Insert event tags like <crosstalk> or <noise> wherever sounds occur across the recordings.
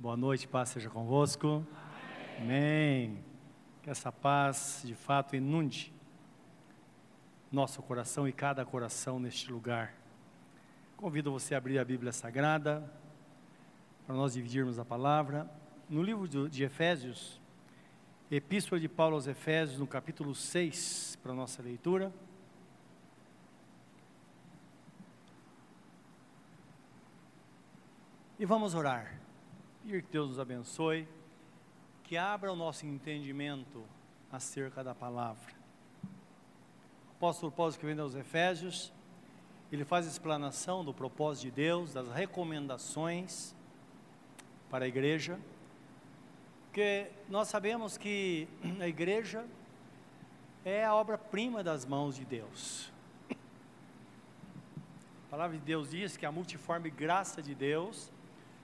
Boa noite, paz seja convosco. Amém. Amém. Que essa paz de fato inunde nosso coração e cada coração neste lugar. Convido você a abrir a Bíblia Sagrada para nós dividirmos a palavra. No livro de Efésios, Epístola de Paulo aos Efésios, no capítulo 6, para nossa leitura. E vamos orar. Pedir que Deus nos abençoe, que abra o nosso entendimento acerca da palavra. O apóstolo Paulo escrevendo aos Efésios, ele faz explanação do propósito de Deus, das recomendações para a igreja, porque nós sabemos que a igreja é a obra-prima das mãos de Deus. A palavra de Deus diz que a multiforme graça de Deus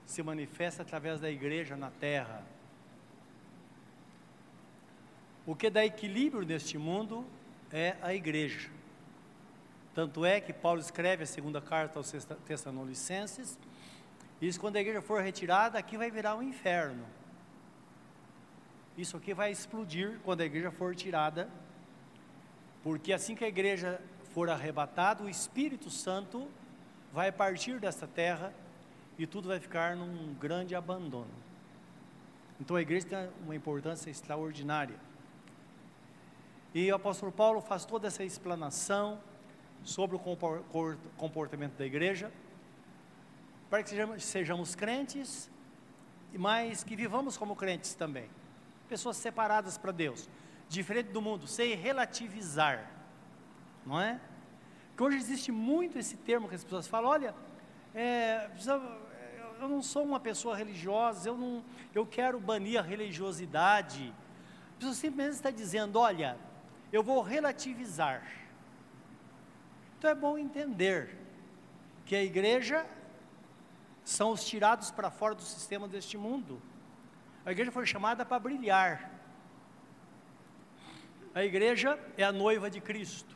se manifesta através da igreja na terra. O que dá equilíbrio neste mundo é a igreja. Tanto é que Paulo escreve a segunda carta aos Tessalonicenses, diz quando a igreja for retirada, aqui vai virar um inferno. Isso aqui vai explodir quando a igreja for tirada, porque assim que a igreja for arrebatada, o Espírito Santo vai partir desta terra e tudo vai ficar num grande abandono. Então a igreja tem uma importância extraordinária. E o apóstolo Paulo faz toda essa explanação sobre o comportamento da igreja, para que sejamos, crentes, mas que vivamos como crentes também. Pessoas separadas para Deus, diferente do mundo, sem relativizar, não é? Porque hoje existe muito esse termo que as pessoas falam, olha, é, precisa, eu não sou uma pessoa religiosa, eu, não, eu quero banir a religiosidade. A pessoa simplesmente está dizendo: olha, eu vou relativizar. Então é bom entender que a igreja são os tirados para fora do sistema deste mundo. A igreja foi chamada para brilhar. A igreja é a noiva de Cristo.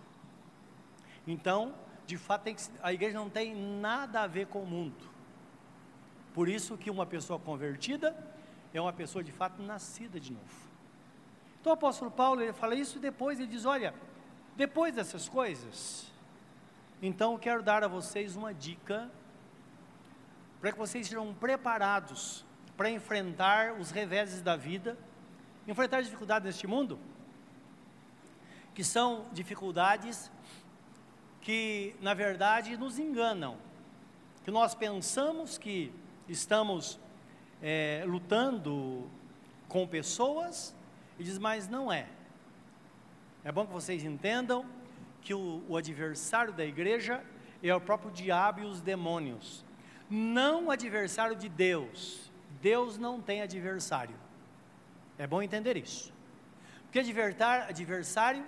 Então, de fato, que, a igreja não tem nada a ver com o mundo. Por isso que uma pessoa convertida é uma pessoa de fato nascida de novo. Então o apóstolo Paulo ele fala isso depois, ele diz: olha, depois dessas coisas, então eu quero dar a vocês uma dica para que vocês sejam preparados para enfrentar os reveses da vida, enfrentar dificuldades neste mundo, que são dificuldades que na verdade nos enganam, que nós pensamos que estamos é, lutando com pessoas, e diz, mas não é. É bom que vocês entendam que o, o adversário da igreja é o próprio diabo e os demônios, não o adversário de Deus. Deus não tem adversário. É bom entender isso. Porque adversário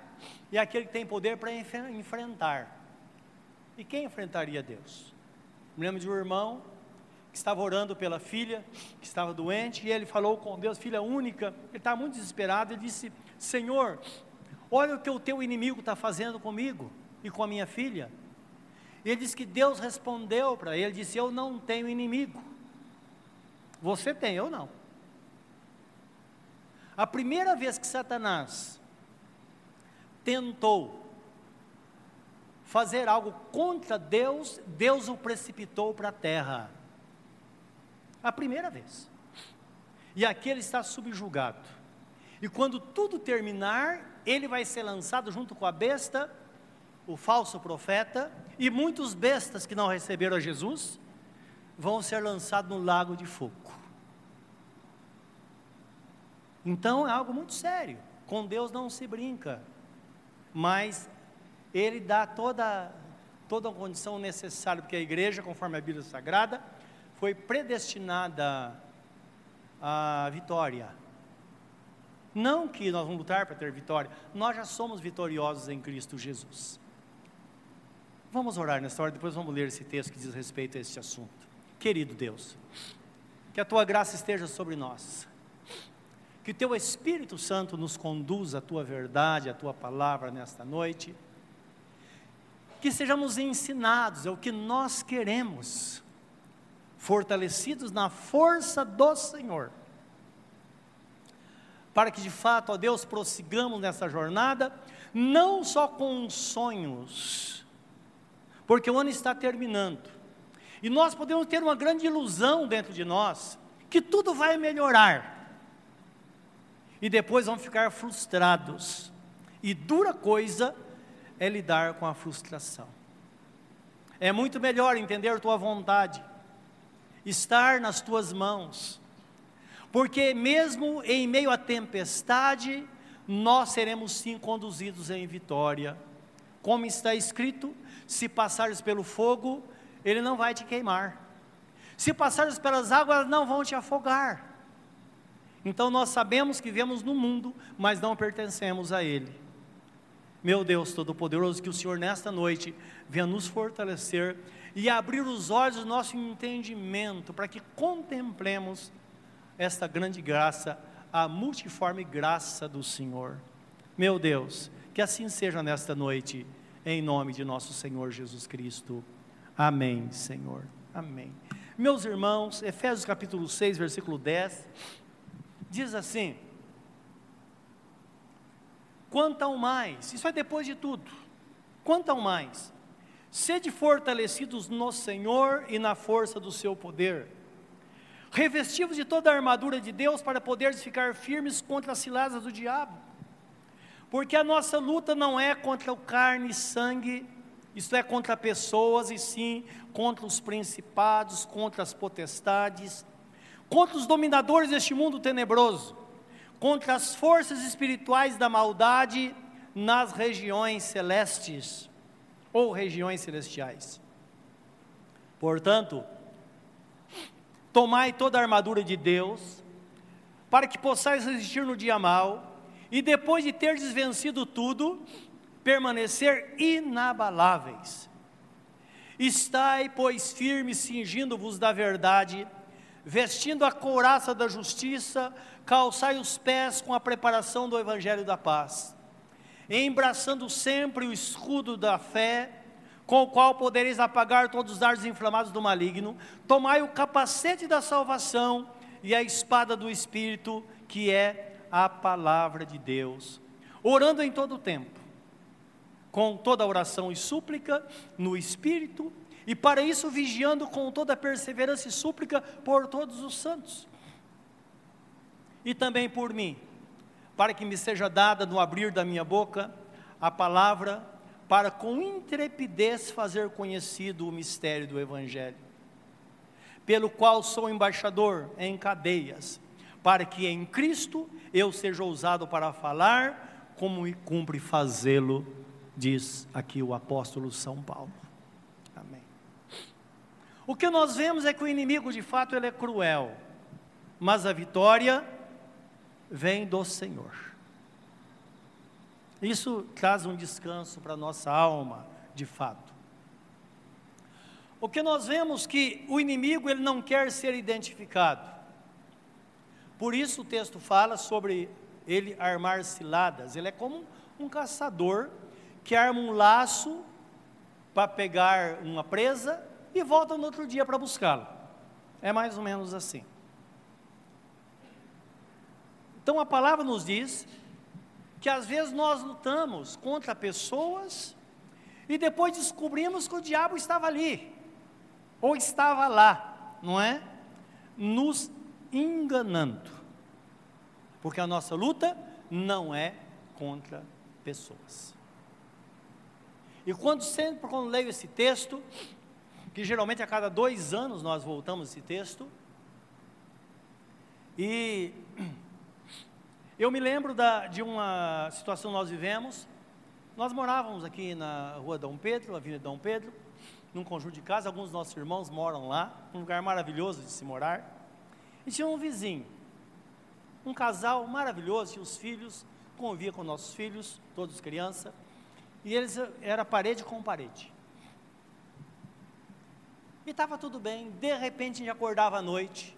é aquele que tem poder para enfrentar. E quem enfrentaria Deus? Me lembro de um irmão que estava orando pela filha, que estava doente, e ele falou com Deus, filha única, ele estava muito desesperado, ele disse, Senhor, olha o que o teu inimigo está fazendo comigo e com a minha filha. E ele disse que Deus respondeu para ele, disse, eu não tenho inimigo, você tem, eu não. A primeira vez que Satanás tentou fazer algo contra Deus, Deus o precipitou para a terra. A primeira vez. E aqui ele está subjugado. E quando tudo terminar, ele vai ser lançado junto com a besta, o falso profeta, e muitos bestas que não receberam a Jesus vão ser lançados no lago de fogo. Então é algo muito sério. Com Deus não se brinca. Mas ele dá toda, toda a condição necessária, porque a igreja, conforme a Bíblia Sagrada, foi predestinada à vitória. Não que nós vamos lutar para ter vitória, nós já somos vitoriosos em Cristo Jesus. Vamos orar nessa hora, depois vamos ler esse texto que diz respeito a este assunto. Querido Deus, que a tua graça esteja sobre nós, que o teu Espírito Santo nos conduza à tua verdade, à tua palavra nesta noite, que sejamos ensinados, é o que nós queremos fortalecidos na força do Senhor. Para que de fato, ó Deus, prossigamos nessa jornada, não só com sonhos, porque o ano está terminando, e nós podemos ter uma grande ilusão dentro de nós, que tudo vai melhorar, e depois vamos ficar frustrados, e dura coisa é lidar com a frustração. É muito melhor entender tua vontade, estar nas tuas mãos, porque mesmo em meio à tempestade, nós seremos sim conduzidos em vitória. Como está escrito: se passares pelo fogo, ele não vai te queimar. Se passares pelas águas, não vão te afogar. Então nós sabemos que vivemos no mundo, mas não pertencemos a ele. Meu Deus Todo-Poderoso, que o Senhor nesta noite venha nos fortalecer e abrir os olhos do nosso entendimento para que contemplemos esta grande graça, a multiforme graça do Senhor. Meu Deus, que assim seja nesta noite, em nome de nosso Senhor Jesus Cristo. Amém, Senhor. Amém. Meus irmãos, Efésios capítulo 6, versículo 10, diz assim: Quanto ao mais, isso é depois de tudo, quanto ao mais, sede fortalecidos no Senhor e na força do seu poder, revestivos de toda a armadura de Deus para poderes ficar firmes contra as ciladas do diabo, porque a nossa luta não é contra o carne e sangue, isto é contra pessoas, e sim contra os principados, contra as potestades, contra os dominadores deste mundo tenebroso, contra as forças espirituais da maldade nas regiões celestes ou regiões celestiais. Portanto, tomai toda a armadura de Deus, para que possais resistir no dia mal, e depois de teres vencido tudo, permanecer inabaláveis. Estai, pois, firmes, cingindo-vos da verdade, vestindo a couraça da justiça, calçai os pés com a preparação do evangelho da paz, embraçando sempre o escudo da fé, com o qual podereis apagar todos os dardos inflamados do maligno, tomai o capacete da salvação e a espada do Espírito, que é a palavra de Deus, orando em todo o tempo com toda oração e súplica no Espírito, e para isso vigiando com toda perseverança e súplica por todos os santos. E também por mim, para que me seja dada no abrir da minha boca a palavra, para com intrepidez fazer conhecido o mistério do Evangelho, pelo qual sou embaixador em cadeias, para que em Cristo eu seja ousado para falar, como me cumpre fazê-lo diz aqui o apóstolo São Paulo. Amém. O que nós vemos é que o inimigo, de fato, ele é cruel, mas a vitória vem do Senhor. Isso traz um descanso para a nossa alma, de fato. O que nós vemos que o inimigo ele não quer ser identificado. Por isso o texto fala sobre ele armar ciladas. Ele é como um caçador que arma um laço para pegar uma presa e volta no outro dia para buscá-la. É mais ou menos assim. Então a palavra nos diz que às vezes nós lutamos contra pessoas e depois descobrimos que o diabo estava ali, ou estava lá, não é? Nos enganando. Porque a nossa luta não é contra pessoas. E quando sempre quando leio esse texto, que geralmente a cada dois anos nós voltamos esse texto, e eu me lembro da, de uma situação que nós vivemos. Nós morávamos aqui na rua Dom Pedro, Avenida Dom Pedro, num conjunto de casas. Alguns dos nossos irmãos moram lá, um lugar maravilhoso de se morar. E tinha um vizinho, um casal maravilhoso, tinha os filhos, convivia com nossos filhos, todos crianças e eles era parede com parede. E estava tudo bem, de repente a gente acordava à noite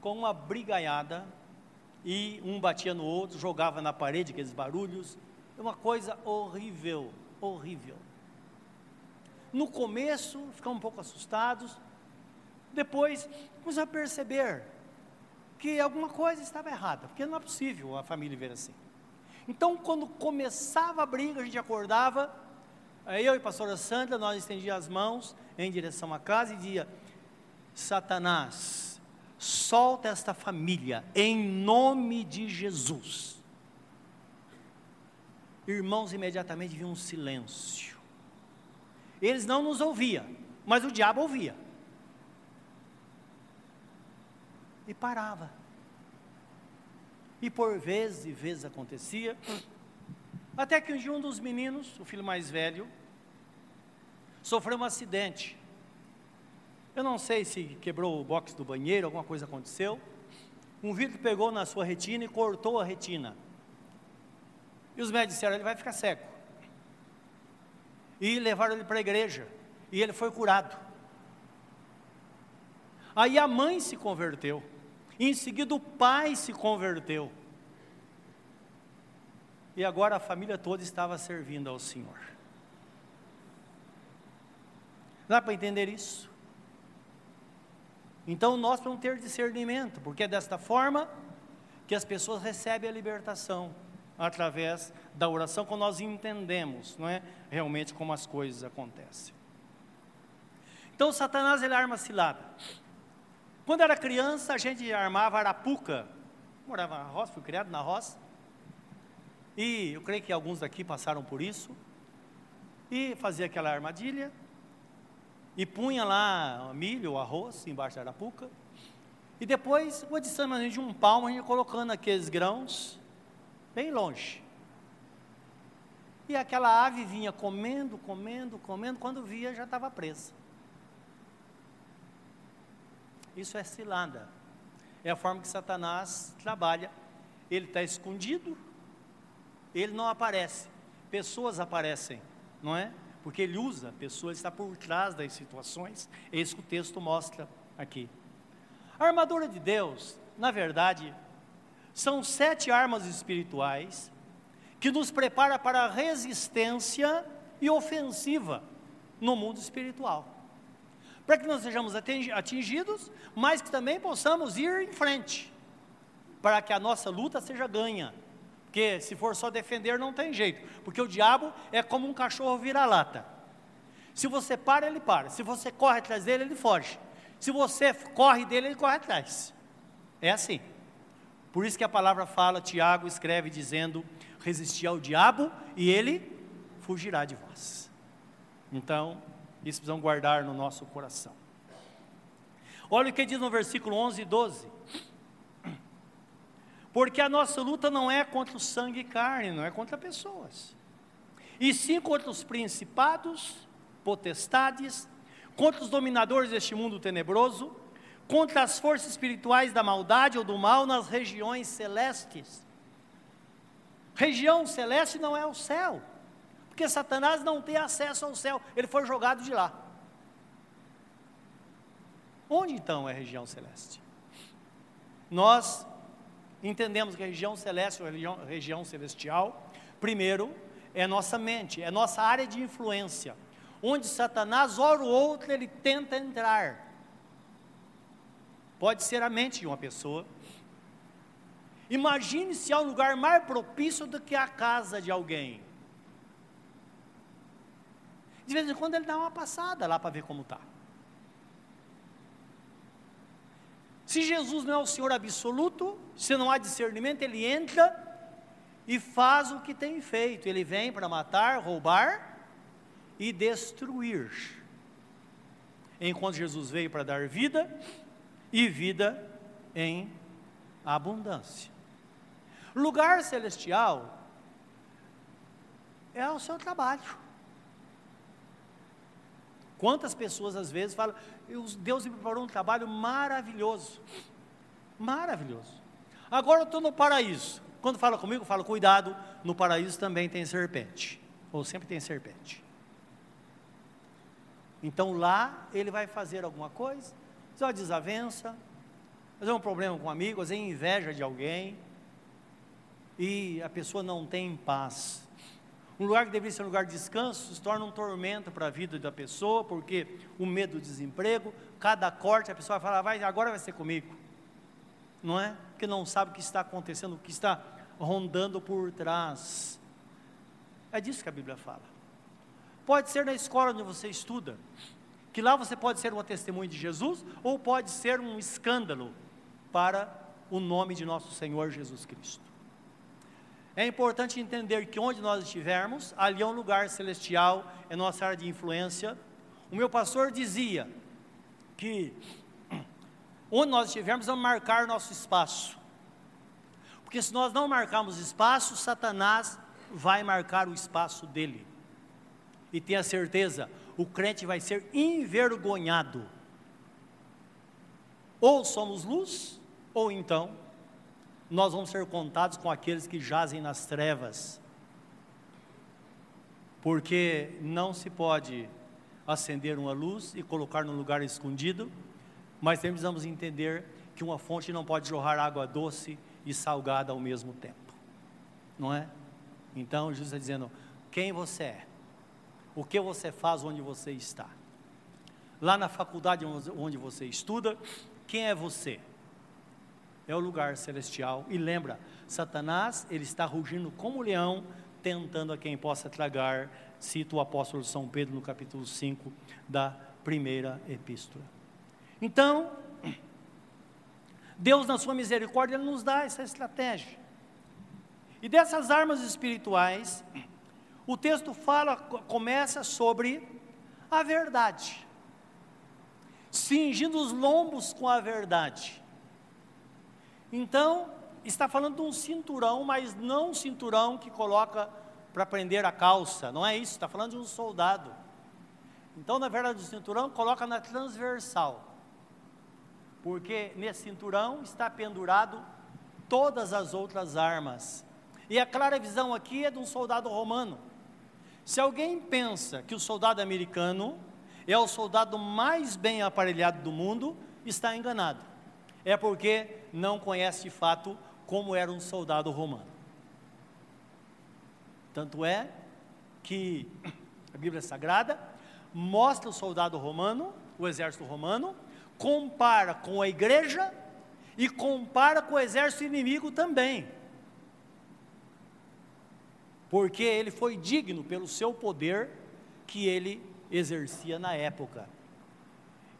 com uma brigaiada e um batia no outro, jogava na parede aqueles barulhos, uma coisa horrível, horrível. No começo ficamos um pouco assustados, Depois, começou a perceber que alguma coisa estava errada, porque não é possível a família ver assim. Então, quando começava a briga, a gente acordava, eu e a pastora Sandra, nós estendíamos as mãos em direção à casa e dizia: Satanás, solta esta família em nome de Jesus. Irmãos, imediatamente viam um silêncio. Eles não nos ouviam, mas o diabo ouvia. E parava. E por vezes e vezes acontecia, até que um dia um dos meninos, o filho mais velho, sofreu um acidente. Eu não sei se quebrou o box do banheiro, alguma coisa aconteceu. Um vidro pegou na sua retina e cortou a retina. E os médicos disseram: ele vai ficar cego. E levaram ele para a igreja. E ele foi curado. Aí a mãe se converteu. Em seguida o pai se converteu. E agora a família toda estava servindo ao Senhor. Dá para entender isso? Então nós vamos ter discernimento, porque é desta forma que as pessoas recebem a libertação através da oração, quando nós entendemos, não é, realmente como as coisas acontecem. Então Satanás ele arma cilada. Quando era criança, a gente armava arapuca. Morava na roça, fui criado na roça. E eu creio que alguns daqui passaram por isso. E fazia aquela armadilha. E punha lá milho, arroz embaixo da arapuca. E depois, uma distância de um palmo, a gente colocando aqueles grãos bem longe. E aquela ave vinha comendo, comendo, comendo, quando via já estava presa. Isso é cilada. É a forma que Satanás trabalha. Ele está escondido, ele não aparece. Pessoas aparecem, não é? Porque ele usa pessoas, está por trás das situações. É isso que o texto mostra aqui. A armadura de Deus, na verdade, são sete armas espirituais que nos prepara para a resistência e ofensiva no mundo espiritual. Para que nós sejamos atingidos, mas que também possamos ir em frente, para que a nossa luta seja ganha. Porque se for só defender, não tem jeito. Porque o diabo é como um cachorro vira-lata. Se você para, ele para. Se você corre atrás dele, ele foge. Se você corre dele, ele corre atrás. É assim. Por isso que a palavra fala, Tiago escreve dizendo: resistir ao diabo e ele fugirá de vós. Então, isso precisamos guardar no nosso coração. Olha o que diz no versículo 11 e 12. Porque a nossa luta não é contra o sangue e carne, não é contra pessoas, e sim contra os principados, potestades, contra os dominadores deste mundo tenebroso, contra as forças espirituais da maldade ou do mal nas regiões celestes. Região celeste não é o céu, porque Satanás não tem acesso ao céu, ele foi jogado de lá. Onde então é região celeste? Nós entendemos que região celeste, a região, região celestial, primeiro, é nossa mente, é nossa área de influência, onde Satanás, hora ou outra, ele tenta entrar. Pode ser a mente de uma pessoa. Imagine se há um lugar mais propício do que a casa de alguém. De vez em quando ele dá uma passada lá para ver como está. Se Jesus não é o Senhor absoluto, se não há discernimento, ele entra e faz o que tem feito. Ele vem para matar, roubar e destruir. Enquanto Jesus veio para dar vida, e vida em abundância. Lugar celestial é o seu trabalho. Quantas pessoas às vezes falam, Deus me preparou um trabalho maravilhoso. Maravilhoso. Agora eu estou no paraíso. Quando fala comigo, fala, cuidado, no paraíso também tem serpente. Ou sempre tem serpente. Então lá ele vai fazer alguma coisa, é uma desavença, é um problema com um amigo, é inveja de alguém, e a pessoa não tem paz. Um lugar que deveria ser um lugar de descanso se torna um tormento para a vida da pessoa, porque o medo do desemprego cada corte a pessoa vai falar, vai, agora vai ser comigo. Não é? Que não sabe o que está acontecendo, o que está rondando por trás. É disso que a Bíblia fala. Pode ser na escola onde você estuda, que lá você pode ser uma testemunha de Jesus, ou pode ser um escândalo para o nome de nosso Senhor Jesus Cristo. É importante entender que onde nós estivermos, ali é um lugar celestial, é nossa área de influência. O meu pastor dizia que onde nós estivermos, vamos marcar nosso espaço. Porque se nós não marcarmos espaço, Satanás vai marcar o espaço dele. E tenha certeza, o crente vai ser envergonhado. Ou somos luz, ou então nós vamos ser contados com aqueles que jazem nas trevas. Porque não se pode acender uma luz e colocar num lugar escondido, mas precisamos entender que uma fonte não pode jorrar água doce e salgada ao mesmo tempo. Não é? Então Jesus está dizendo: quem você é? O que você faz onde você está? Lá na faculdade onde você estuda, quem é você? É o lugar celestial. E lembra, Satanás, ele está rugindo como leão, tentando a quem possa tragar, cita o apóstolo São Pedro no capítulo 5 da primeira epístola. Então, Deus, na sua misericórdia, Ele nos dá essa estratégia. E dessas armas espirituais, o texto fala, começa sobre a verdade, cingindo os lombos com a verdade. Então, está falando de um cinturão, mas não um cinturão que coloca para prender a calça, não é isso, está falando de um soldado. Então, na verdade, o cinturão coloca na transversal, porque nesse cinturão está pendurado todas as outras armas. E a clara visão aqui é de um soldado romano. Se alguém pensa que o soldado americano é o soldado mais bem aparelhado do mundo, está enganado é porque não conhece de fato como era um soldado romano. Tanto é que a Bíblia Sagrada mostra o soldado romano, o exército romano, compara com a igreja e compara com o exército inimigo também. Porque ele foi digno pelo seu poder que ele exercia na época.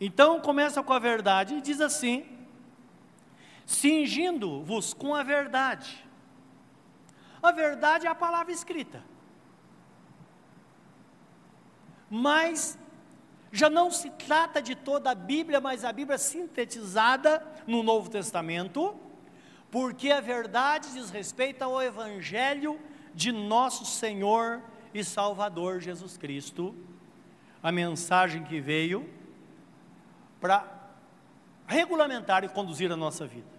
Então começa com a verdade e diz assim: cingindo-vos com a verdade. A verdade é a palavra escrita. Mas já não se trata de toda a Bíblia, mas a Bíblia sintetizada no Novo Testamento, porque a verdade diz respeito ao Evangelho de nosso Senhor e Salvador Jesus Cristo, a mensagem que veio para regulamentar e conduzir a nossa vida.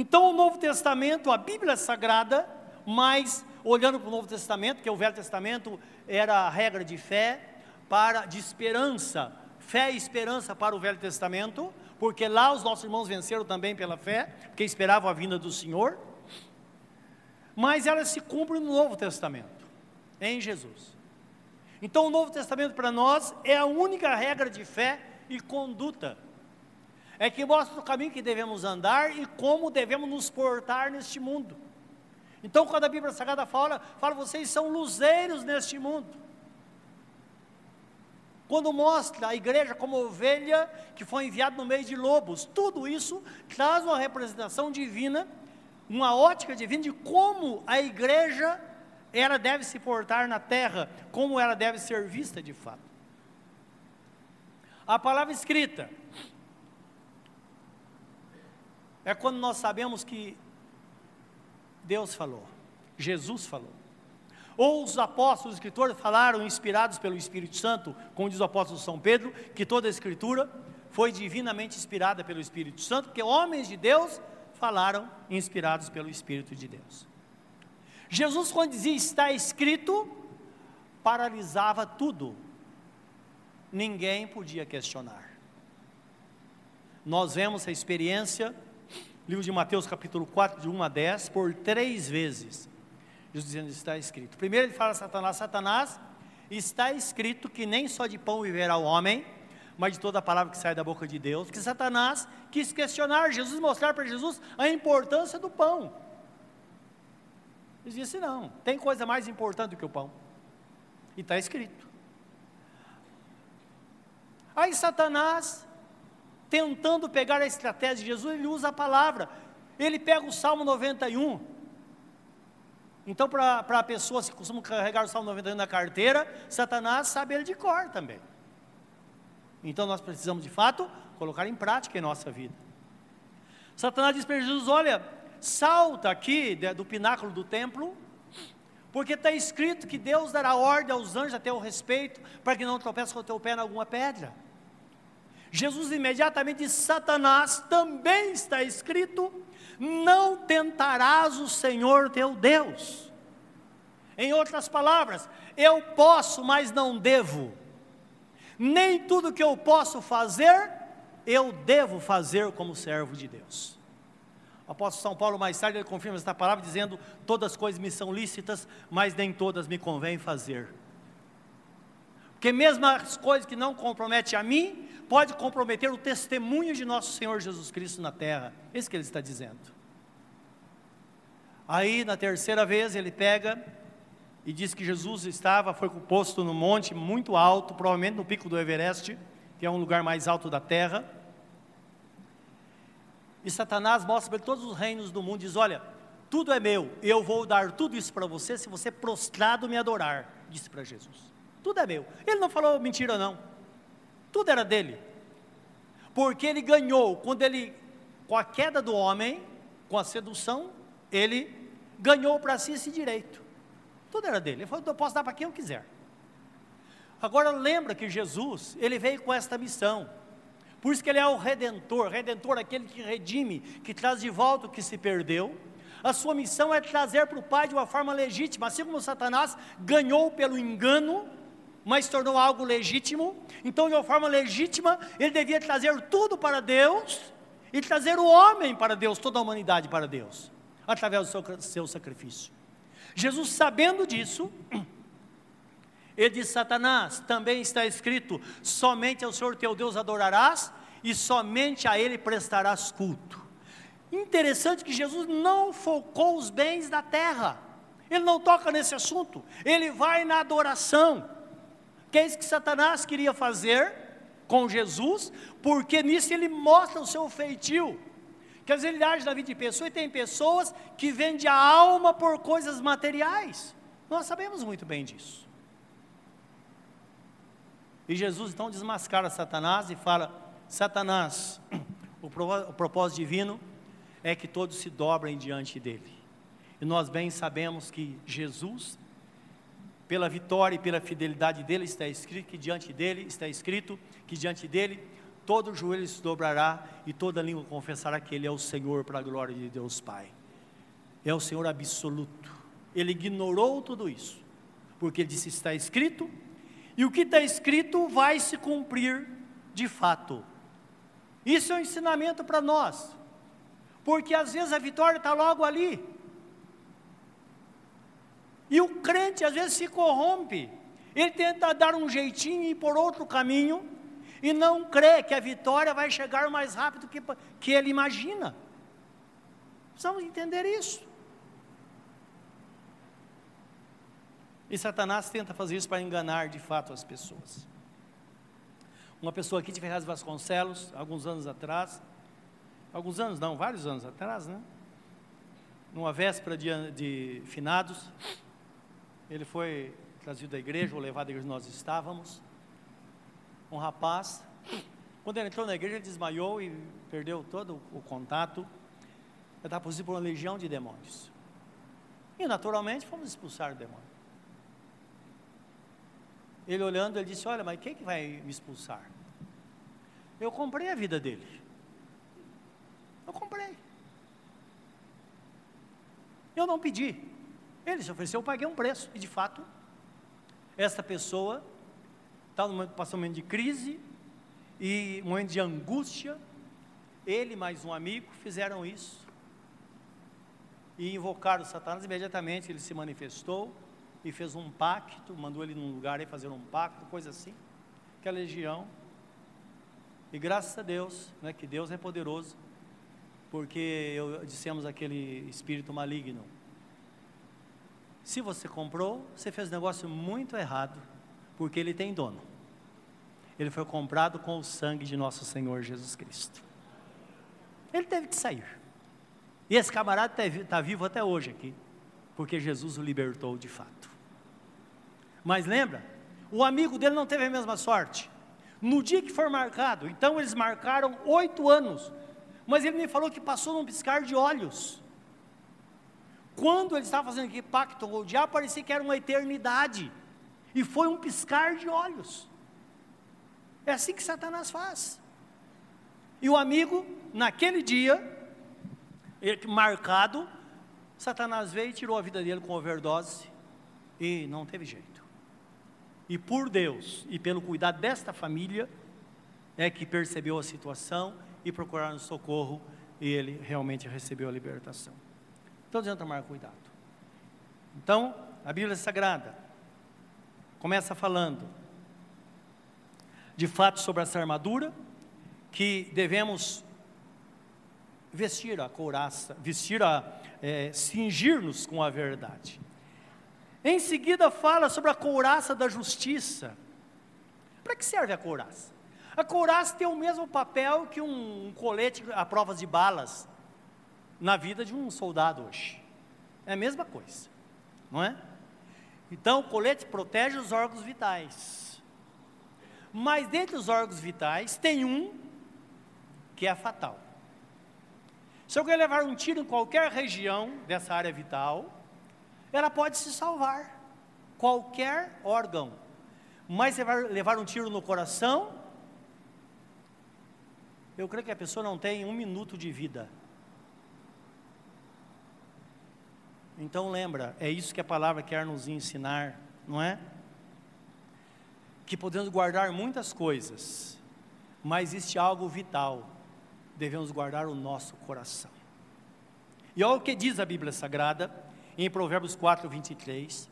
Então, o Novo Testamento, a Bíblia Sagrada, mas olhando para o Novo Testamento, que o Velho Testamento era a regra de fé, para de esperança, fé e esperança para o Velho Testamento, porque lá os nossos irmãos venceram também pela fé, porque esperavam a vinda do Senhor. Mas ela se cumpre no Novo Testamento, em Jesus. Então, o Novo Testamento para nós é a única regra de fé e conduta é que mostra o caminho que devemos andar e como devemos nos portar neste mundo. Então, quando a Bíblia Sagrada fala, fala, vocês são luzeiros neste mundo. Quando mostra a igreja como ovelha que foi enviada no meio de lobos, tudo isso traz uma representação divina, uma ótica divina de como a igreja ela deve se portar na terra, como ela deve ser vista de fato. A palavra escrita, é quando nós sabemos que Deus falou, Jesus falou. Ou os apóstolos, os escritores falaram inspirados pelo Espírito Santo, como diz o apóstolo São Pedro, que toda a escritura foi divinamente inspirada pelo Espírito Santo, porque homens de Deus falaram inspirados pelo Espírito de Deus. Jesus, quando dizia está escrito, paralisava tudo, ninguém podia questionar. Nós vemos a experiência livro de Mateus, capítulo 4, de 1 a 10, por três vezes. Jesus dizendo: está escrito. Primeiro ele fala a Satanás: Satanás, está escrito que nem só de pão viverá o homem, mas de toda a palavra que sai da boca de Deus, que Satanás quis questionar Jesus, mostrar para Jesus a importância do pão. Ele disse: não, tem coisa mais importante do que o pão. E está escrito. Aí Satanás, tentando pegar a estratégia de Jesus, ele usa a palavra. Ele pega o Salmo 91. Então, para a pessoa que costuma carregar o Salmo 91 na carteira, Satanás sabe ele de cor também. Então nós precisamos de fato colocar em prática em nossa vida. Satanás diz para Jesus: Olha, salta aqui do pináculo do templo, porque está escrito que Deus dará ordem aos anjos a teu respeito, para que não tropece com o teu pé em alguma pedra. Jesus imediatamente disse: Satanás, também está escrito: não tentarás o Senhor teu Deus. Em outras palavras, eu posso, mas não devo nem tudo que eu posso fazer, eu devo fazer como servo de Deus. O apóstolo São Paulo, mais tarde, ele confirma esta palavra, dizendo: Todas as coisas me são lícitas, mas nem todas me convém fazer. Porque mesmo as coisas que não comprometem a mim, pode comprometer o testemunho de nosso Senhor Jesus Cristo na terra. É isso que ele está dizendo. Aí, na terceira vez, ele pega e diz que Jesus estava, foi posto no monte muito alto, provavelmente no pico do Everest, que é um lugar mais alto da terra. E Satanás mostra para ele todos os reinos do mundo, diz: Olha, tudo é meu, eu vou dar tudo isso para você se você prostrado me adorar, disse para Jesus. Tudo é meu. Ele não falou mentira, não. Tudo era dele. Porque ele ganhou, quando ele, com a queda do homem, com a sedução, ele ganhou para si esse direito. Tudo era dele. Ele falou: eu posso dar para quem eu quiser. Agora lembra que Jesus, ele veio com esta missão. Por isso que ele é o redentor, redentor aquele que redime, que traz de volta o que se perdeu. A sua missão é trazer para o Pai de uma forma legítima, assim como Satanás ganhou pelo engano, mas tornou algo legítimo. Então, de uma forma legítima, ele devia trazer tudo para Deus e trazer o homem para Deus, toda a humanidade para Deus, através do seu, seu sacrifício. Jesus, sabendo disso, <clears throat> ele disse: Satanás, também está escrito: somente ao Senhor teu Deus adorarás e somente a Ele prestarás culto. Interessante que Jesus não focou os bens da terra, ele não toca nesse assunto, ele vai na adoração, que é isso que Satanás queria fazer com Jesus, porque nisso ele mostra o seu feitio. Que às vezes ele age na vida de pessoas e tem pessoas que vendem a alma por coisas materiais. Nós sabemos muito bem disso. E Jesus então desmascara Satanás e fala: Satanás, <clears throat> o propósito divino é que todos se dobrem diante dele. E nós bem sabemos que Jesus, pela vitória e pela fidelidade dele, está escrito que diante dele está escrito que diante dele todo joelho se dobrará e toda língua confessará que Ele é o Senhor para a glória de Deus Pai. É o Senhor absoluto. Ele ignorou tudo isso, porque ele disse: está escrito, e o que está escrito vai se cumprir de fato. Isso é um ensinamento para nós, porque às vezes a vitória está logo ali, e o crente às vezes se corrompe, ele tenta dar um jeitinho e ir por outro caminho, e não crê que a vitória vai chegar mais rápido que, que ele imagina. Precisamos entender isso. E Satanás tenta fazer isso para enganar de fato as pessoas. Uma pessoa aqui de Ferraz Vasconcelos, alguns anos atrás, alguns anos não, vários anos atrás, né? Numa véspera de, de finados, ele foi trazido da igreja, ou levado à igreja onde nós estávamos um rapaz. Quando ele entrou na igreja, ele desmaiou e perdeu todo o contato. Ele estava possuído por uma legião de demônios. E naturalmente fomos expulsar o demônio. Ele olhando, ele disse: Olha, mas quem que vai me expulsar? Eu comprei a vida dele. Eu comprei. Eu não pedi. Ele se ofereceu, eu paguei um preço. E de fato, esta pessoa está passando um momento de crise e um momento de angústia. Ele mais um amigo fizeram isso e invocaram Satanás. Imediatamente ele se manifestou e fez um pacto, mandou ele num lugar aí fazer um pacto, coisa assim. Que a legião E graças a Deus, né, que Deus é poderoso, porque eu dissemos aquele espírito maligno. Se você comprou, você fez um negócio muito errado, porque ele tem dono. Ele foi comprado com o sangue de nosso Senhor Jesus Cristo. Ele teve que sair. E esse camarada está tá vivo até hoje aqui, porque Jesus o libertou de fato. Mas lembra, o amigo dele não teve a mesma sorte. No dia que foi marcado, então eles marcaram oito anos, mas ele me falou que passou num piscar de olhos. Quando ele estava fazendo aquele pacto com o diabo, parecia que era uma eternidade, e foi um piscar de olhos. É assim que Satanás faz. E o amigo, naquele dia, marcado, Satanás veio e tirou a vida dele com overdose, e não teve jeito. E por Deus e pelo cuidado desta família, é que percebeu a situação e procuraram socorro, e ele realmente recebeu a libertação. Então adianta tomar cuidado. Então, a Bíblia Sagrada começa falando de fato sobre essa armadura, que devemos vestir a couraça, vestir a, é, cingir-nos com a verdade. Em seguida, fala sobre a couraça da justiça. Para que serve a couraça? A couraça tem o mesmo papel que um, um colete a provas de balas na vida de um soldado hoje. É a mesma coisa, não é? Então, o colete protege os órgãos vitais. Mas dentre os órgãos vitais, tem um que é fatal. Se alguém levar um tiro em qualquer região dessa área vital, ela pode se salvar, qualquer órgão. Mas você vai levar um tiro no coração, eu creio que a pessoa não tem um minuto de vida. Então lembra, é isso que a palavra quer nos ensinar, não é? Que podemos guardar muitas coisas, mas existe algo vital, devemos guardar o nosso coração. E olha o que diz a Bíblia Sagrada, em Provérbios 4, 23.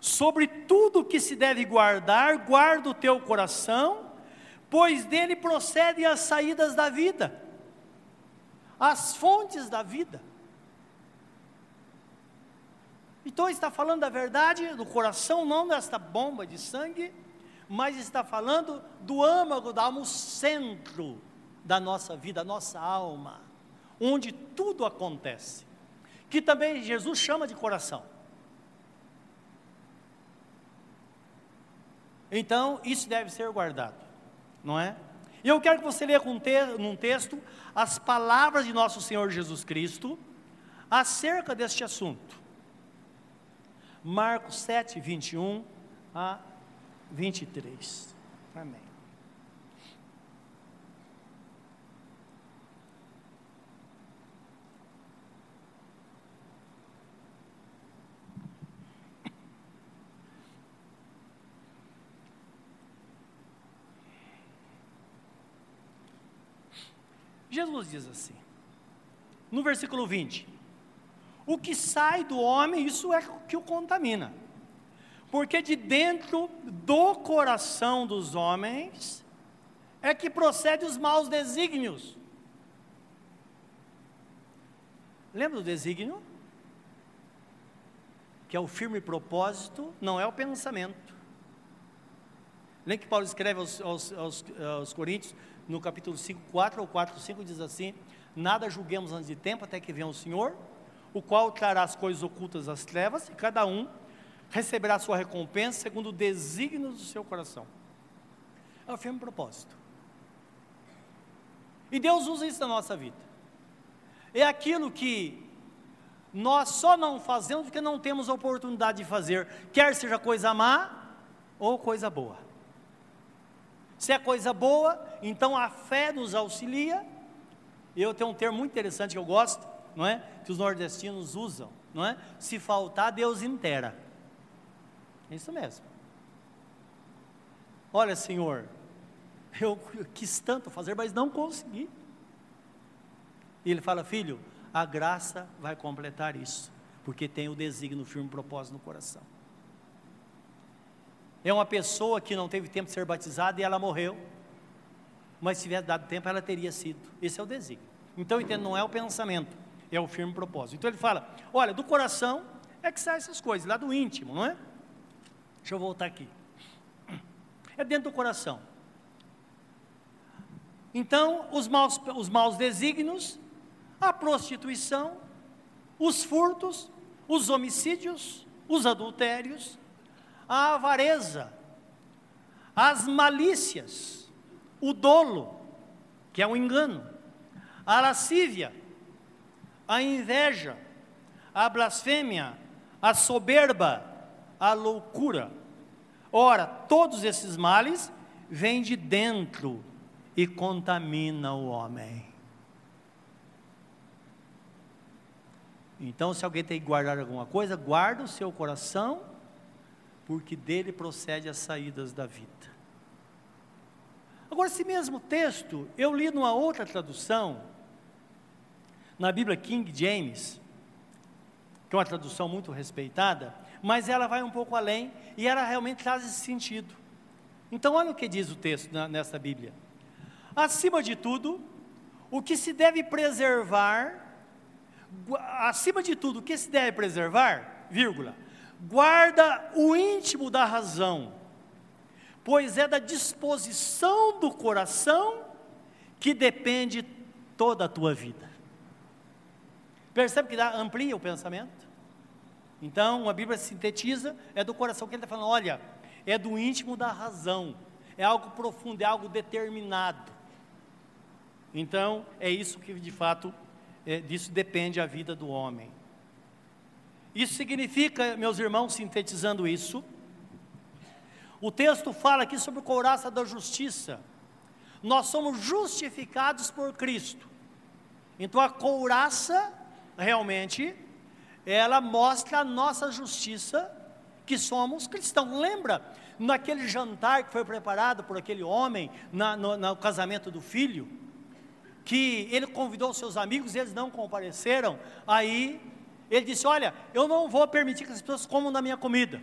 Sobre tudo que se deve guardar, guarda o teu coração, pois dele procedem as saídas da vida, as fontes da vida. Então está falando da verdade do coração, não desta bomba de sangue, mas está falando do âmago da alma, o centro da nossa vida, a nossa alma, onde tudo acontece que também Jesus chama de coração. Então, isso deve ser guardado, não é? E eu quero que você leia num texto as palavras de nosso Senhor Jesus Cristo acerca deste assunto. Marcos 7, 21 a 23. Amém. Jesus diz assim, no versículo 20: O que sai do homem, isso é o que o contamina, porque de dentro do coração dos homens é que procede os maus desígnios. Lembra do desígnio? Que é o firme propósito, não é o pensamento. Lembra que Paulo escreve aos, aos, aos, aos Coríntios, no capítulo 5, 4 ou 4, 5, diz assim: Nada julguemos antes de tempo, até que venha o Senhor, o qual trará as coisas ocultas às trevas, e cada um receberá sua recompensa segundo o desígnio do seu coração. É o firme propósito. E Deus usa isso na nossa vida. É aquilo que nós só não fazemos porque não temos a oportunidade de fazer, quer seja coisa má ou coisa boa. Se é coisa boa, então a fé nos auxilia. Eu tenho um termo muito interessante que eu gosto, não é? Que os nordestinos usam, não é? Se faltar, Deus inteira. É isso mesmo. Olha, Senhor, eu quis tanto fazer, mas não consegui. E ele fala, filho, a graça vai completar isso, porque tem o desígnio, o firme propósito no coração. É uma pessoa que não teve tempo de ser batizada e ela morreu. mas se tivesse dado tempo, ela teria sido. Esse é o desígnio. Então, entendo, não é o pensamento, é o firme propósito. Então ele fala: olha, do coração é que saem essas coisas, lá do íntimo, não é? Deixa eu voltar aqui. É dentro do coração. Então, os maus, os maus desígnios, a prostituição, os furtos, os homicídios, os adultérios, a avareza, as malícias, o dolo, que é o engano, a lascívia, a inveja, a blasfêmia, a soberba, a loucura. Ora, todos esses males vêm de dentro e contamina o homem. Então, se alguém tem que guardar alguma coisa, guarda o seu coração, porque dele procede as saídas da vida. Agora, esse mesmo texto, eu li numa outra tradução, na Bíblia King James, que é uma tradução muito respeitada, mas ela vai um pouco além e ela realmente traz esse sentido. Então, olha o que diz o texto nessa Bíblia. Acima de tudo, o que se deve preservar, acima de tudo, o que se deve preservar, vírgula, guarda o íntimo da razão, pois é da disposição do coração que depende toda a tua vida. Percebe que dá, amplia o pensamento? Então, a Bíblia sintetiza, é do coração que ele está falando, olha, é do íntimo da razão, é algo profundo, é algo determinado. Então, é isso que de fato, é, disso depende a vida do homem. Isso significa, meus irmãos, sintetizando isso, o texto fala aqui sobre o couraça da justiça. Nós somos justificados por Cristo. Então a couraça, realmente, ela mostra a nossa justiça, que somos cristãos. Lembra naquele jantar que foi preparado por aquele homem, na, no, no casamento do filho? que ele convidou seus amigos, eles não compareceram, aí ele disse: Olha, eu não vou permitir que as pessoas comam da minha comida.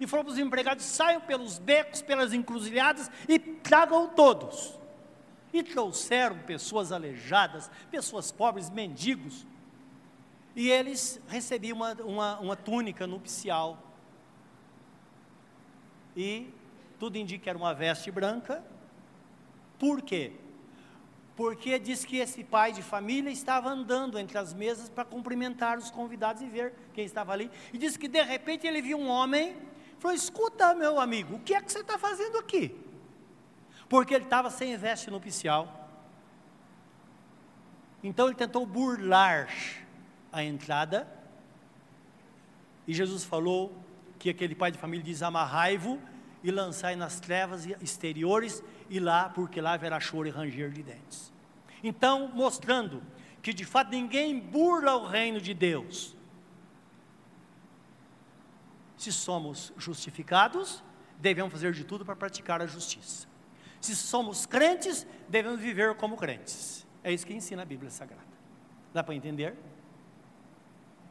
E falou para os empregados: saiam pelos becos, pelas encruzilhadas e tragam todos. E trouxeram pessoas aleijadas, pessoas pobres, mendigos. E eles recebiam uma, uma, uma túnica nupcial. E tudo indica que era uma veste branca. Por quê? porque diz que esse pai de família estava andando entre as mesas para cumprimentar os convidados e ver quem estava ali. E diz que de repente ele viu um homem, falou: Escuta, meu amigo, o que é que você está fazendo aqui? Porque ele estava sem veste nupcial. Então ele tentou burlar a entrada. E Jesus falou que aquele pai de família diz: Amarrai-vo e lançai nas trevas exteriores, e lá, porque lá haverá choro e ranger de dentes. Então, mostrando que de fato ninguém burla o reino de Deus. Se somos justificados, devemos fazer de tudo para praticar a justiça. Se somos crentes, devemos viver como crentes. É isso que ensina a Bíblia Sagrada. Dá para entender?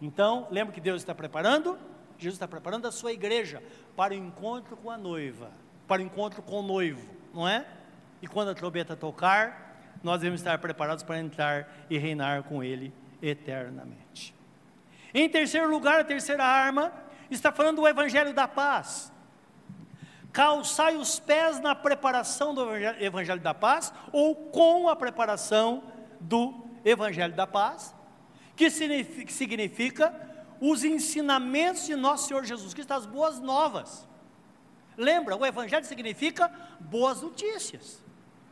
Então, lembra que Deus está preparando? Jesus está preparando a sua igreja para o encontro com a noiva, para o encontro com o noivo, não é? E quando a trombeta tocar, nós devemos estar preparados para entrar e reinar com Ele eternamente. Em terceiro lugar, a terceira arma está falando do Evangelho da Paz. Calçai os pés na preparação do Evangelho da Paz, ou com a preparação do Evangelho da Paz, que significa, que os ensinamentos de nosso Senhor Jesus Cristo, as boas novas. Lembra, o Evangelho significa boas notícias.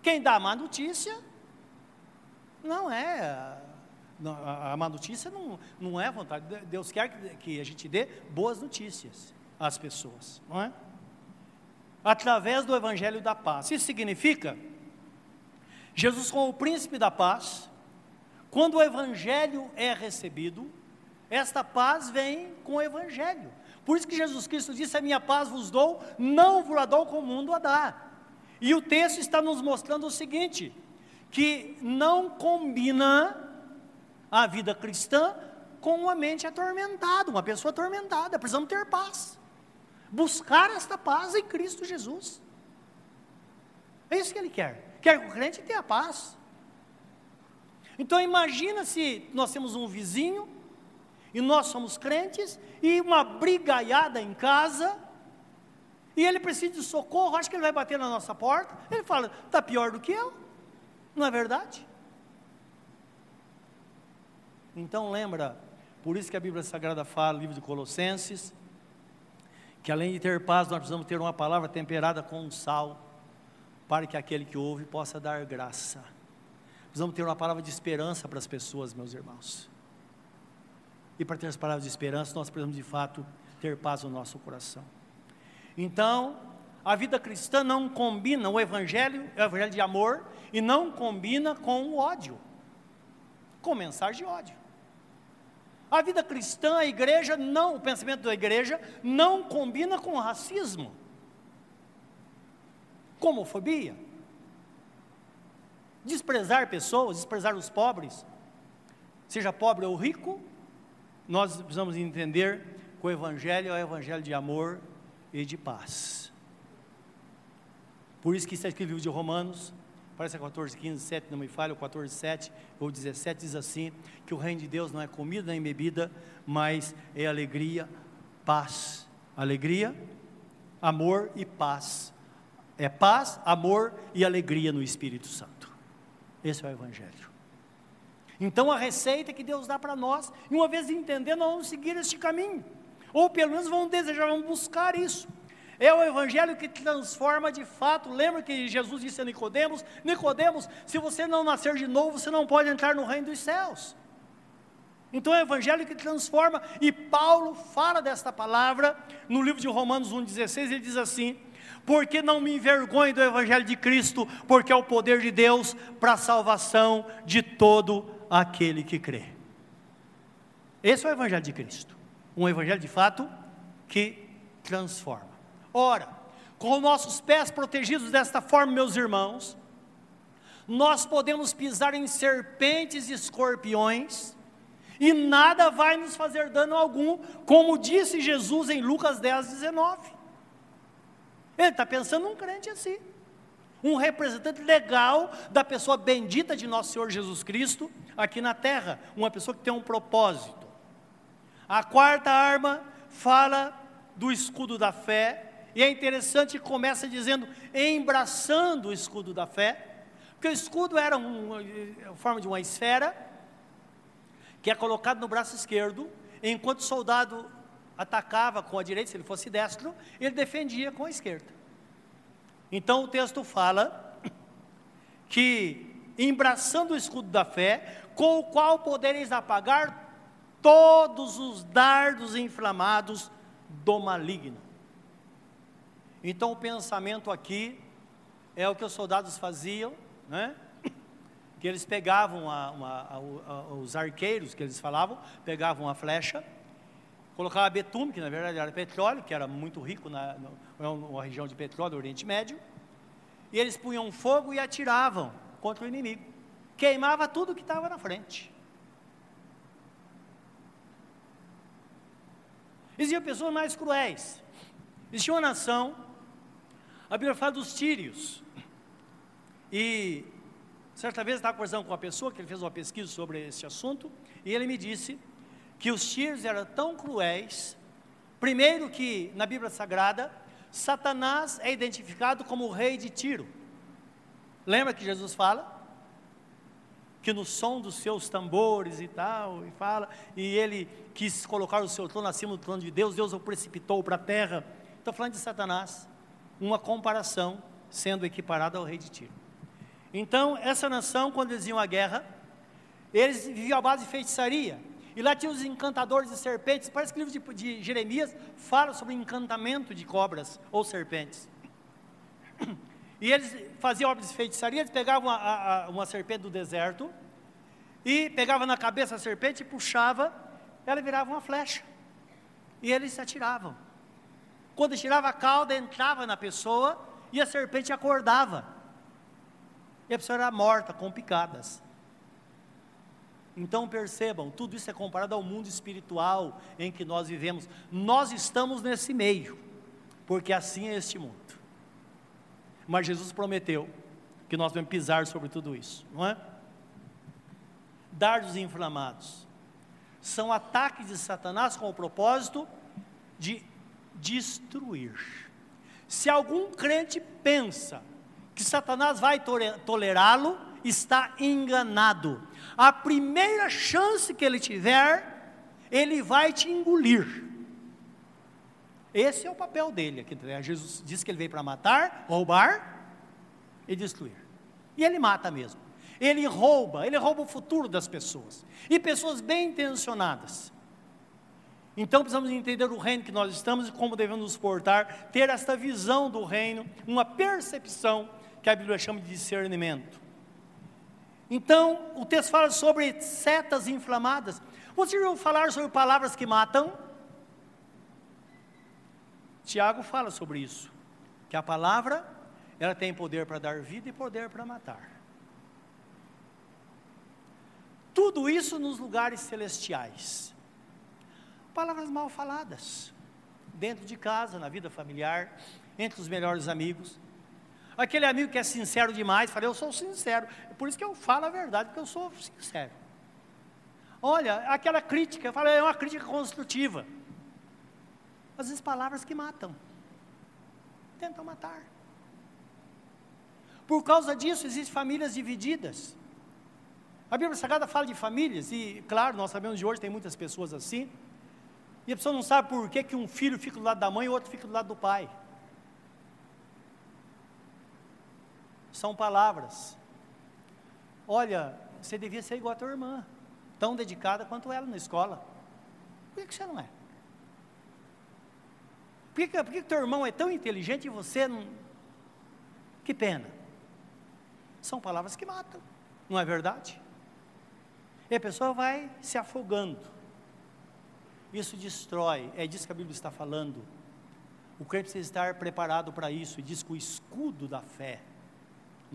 Quem dá má notícia não é. A má notícia não, não é vontade. Deus quer que a gente dê boas notícias às pessoas, não é? Através do Evangelho da paz. Isso significa Jesus, como o príncipe da paz, quando o Evangelho é recebido, esta paz vem com o Evangelho. Por isso que Jesus Cristo disse: A minha paz vos dou, não vos a dou como o mundo a dá. E o texto está nos mostrando o seguinte: que não combina a vida cristã com uma mente atormentada, uma pessoa atormentada. Precisamos ter paz. Buscar esta paz em Cristo Jesus. É isso que ele quer quer que o crente tenha paz. Então imagina se nós temos um vizinho e nós somos crentes e uma brigaiada em casa e ele precisa de socorro, acho que ele vai bater na nossa porta. Ele fala: está pior do que eu, não é verdade? Então lembra, por isso que a Bíblia Sagrada fala, livro de Colossenses, que além de ter paz, nós precisamos ter uma palavra temperada com sal, para que aquele que ouve possa dar graça. Precisamos ter uma palavra de esperança para as pessoas, meus irmãos. E para ter as palavras de esperança, nós precisamos de fato ter paz no nosso coração. Então, a vida cristã não combina o evangelho, o evangelho de amor, e não combina com o ódio, com mensagem de ódio. A vida cristã, a igreja não, o pensamento da igreja não combina com o racismo, com homofobia, desprezar pessoas, desprezar os pobres, seja pobre ou rico, nós precisamos entender que o Evangelho é o Evangelho de amor e de paz. Por isso que está escrito no livro de Romanos, parece 14, 15, 7, não me falha, ou 14, 7 ou 17, diz assim, que o reino de Deus não é comida nem bebida, mas é alegria, paz. Alegria, amor e paz. É paz, amor e alegria no Espírito Santo. Esse é o Evangelho. Então a receita que Deus dá para nós, e uma vez entender, nós vamos seguir este caminho. Ou pelo menos vamos desejar, vamos buscar isso. É o evangelho que transforma de fato. Lembra que Jesus disse a Nicodemos: Nicodemos, se você não nascer de novo, você não pode entrar no reino dos céus. Então é o evangelho que transforma, e Paulo fala desta palavra no livro de Romanos 1,16, ele diz assim: porque não me envergonho do Evangelho de Cristo, porque é o poder de Deus para a salvação de todo aquele que crê. Esse é o Evangelho de Cristo, um Evangelho de fato que transforma. Ora, com nossos pés protegidos desta forma, meus irmãos, nós podemos pisar em serpentes e escorpiões, e nada vai nos fazer dano algum, como disse Jesus em Lucas 10, 19. Ele está pensando num crente assim. Um representante legal da pessoa bendita de nosso Senhor Jesus Cristo aqui na terra. Uma pessoa que tem um propósito. A quarta arma fala do escudo da fé. E é interessante começa dizendo, embraçando o escudo da fé. Porque o escudo era uma, uma forma de uma esfera, que é colocado no braço esquerdo, enquanto o soldado atacava com a direita, se ele fosse destro, ele defendia com a esquerda. Então o texto fala <coughs> que, embraçando o escudo da fé, com o qual podereis apagar todos os dardos inflamados do maligno. Então o pensamento aqui é o que os soldados faziam, né? <coughs> que eles pegavam a, uma, a, a, os arqueiros, que eles falavam, pegavam a flecha, colocava betume, que na verdade era petróleo, que era muito rico na, numa região de petróleo do Oriente Médio, e eles punham fogo e atiravam contra o inimigo. Queimava tudo que estava na frente. Existiam pessoas mais cruéis. Existia uma nação, a Bíblia fala dos tírios. E certa vez estava conversando com uma pessoa que ele fez uma pesquisa sobre esse assunto, e ele me disse que os tiros eram tão cruéis, primeiro que na Bíblia Sagrada, Satanás é identificado como o rei de Tiro. Lembra que Jesus fala? Que no som dos seus tambores e tal, e fala, e ele quis colocar o seu trono acima do trono de Deus, Deus o precipitou para a terra. Estou falando de Satanás, uma comparação sendo equiparada ao rei de Tiro. Então, essa nação, quando eles iam à guerra, eles viviam à base de feitiçaria, e lá tinha os encantadores de serpentes. Parece que o livro de, de Jeremias fala sobre encantamento de cobras ou serpentes. <clears throat> E eles faziam obras de feitiçaria, eles pegavam a, a, uma serpente do deserto, e pegavam na cabeça a serpente e puxava, ela virava uma flecha. E eles atiravam. Quando tirava a cauda, entrava na pessoa e a serpente acordava. E a pessoa era morta, com picadas. Então percebam, tudo isso é comparado ao mundo espiritual em que nós vivemos. Nós estamos nesse meio, porque assim é este mundo. Mas Jesus prometeu que nós vamos pisar sobre tudo isso, não é? Dardos inflamados são ataques de Satanás com o propósito de destruir. Se algum crente pensa que Satanás vai tolerá-lo, está enganado. A primeira chance que ele tiver, ele vai te engolir. Esse é o papel dele aqui. Jesus disse que ele veio para matar, roubar e destruir. E ele mata mesmo. Ele rouba, ele rouba o futuro das pessoas. E pessoas bem intencionadas. Então precisamos entender o reino que nós estamos e como devemos nos portar, ter esta visão do reino, uma percepção que a Bíblia chama de discernimento. Então, o texto fala sobre setas inflamadas. Você já ouviu falar sobre palavras que matam? Tiago fala sobre isso, que a palavra, ela tem poder para dar vida e poder para matar. Tudo isso nos lugares celestiais. Palavras mal faladas, dentro de casa, na vida familiar, entre os melhores amigos. Aquele amigo que é sincero demais, fala, eu sou sincero. É por isso que eu falo a verdade, porque eu sou sincero. Olha, aquela crítica, falo, é uma crítica construtiva. Às vezes palavras que matam. Tentam matar. Por causa disso, existem famílias divididas. A Bíblia Sagrada fala de famílias, e claro, nós sabemos de hoje tem muitas pessoas assim. E a pessoa não sabe por que, que um filho fica do lado da mãe e o outro fica do lado do pai. São palavras. Olha, você devia ser igual a tua irmã, tão dedicada quanto ela na escola. Por que, você não é? Por que, por que teu irmão é tão inteligente e você não. Que pena. São palavras que matam, não é verdade? E a pessoa vai se afogando. Isso destrói, é disso que a Bíblia está falando. O crente precisa estar preparado para isso, e diz que o escudo da fé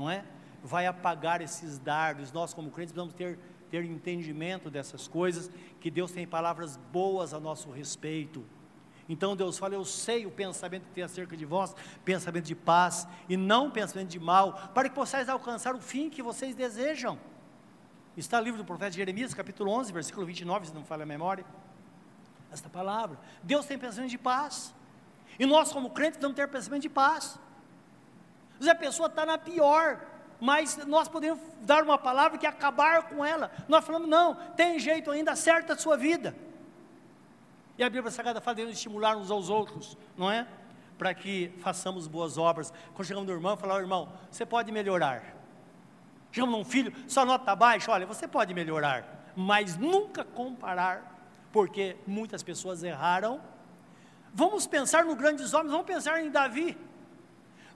não é? Vai apagar esses dardos. Nós, como crentes, precisamos ter, ter entendimento dessas coisas, que Deus tem palavras boas a nosso respeito. Então Deus fala: Eu sei o pensamento que tem acerca de vós, pensamento de paz e não pensamento de mal, para que possais alcançar o fim que vocês desejam. Está no livro do profeta Jeremias, capítulo 11, versículo 29, se não falha a memória. Esta palavra. Deus tem pensamento de paz. E nós, como crentes, precisamos ter pensamento de paz. Vezes a pessoa está na pior, mas nós podemos dar uma palavra que acabar com ela. Nós falamos, não, tem jeito ainda, acerta a sua vida. E a Bíblia Sagrada fala de estimular uns aos outros, não é? Para que façamos boas obras. Quando chegamos no irmão, falar, oh, irmão, você pode melhorar. Chegamos num filho, sua nota está baixa, olha, você pode melhorar, mas nunca comparar, porque muitas pessoas erraram. Vamos pensar no grandes homens, vamos pensar em Davi.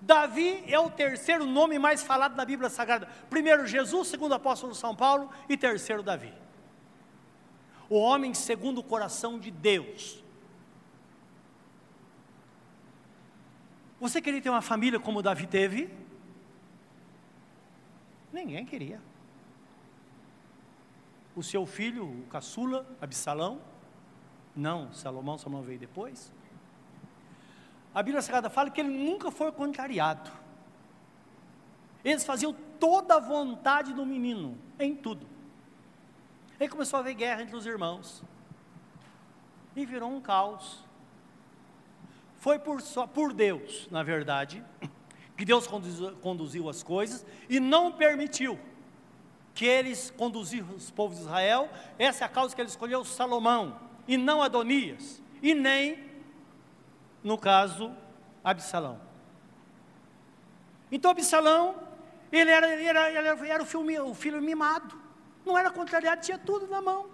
Davi é o terceiro nome mais falado na Bíblia Sagrada. Primeiro Jesus, segundo apóstolo São Paulo e terceiro Davi. O homem segundo o coração de Deus. Você queria ter uma família como Davi teve? Ninguém queria. O seu filho, o caçula, Absalão? Não, Salomão, Salomão veio depois a Bíblia Sagrada fala que ele nunca foi contrariado. Eles faziam toda a vontade do menino, em tudo. Aí começou a haver guerra entre os irmãos. E virou um caos. Foi por, só, por Deus, na verdade, que Deus conduziu, conduziu as coisas e não permitiu que eles conduziam os povos de Israel. Essa é a causa que ele escolheu Salomão e não Adonias, e nem no caso, Absalão. Então, Absalão, ele era, ele era, ele era o, filho, o filho mimado, não era contrariado, tinha tudo na mão.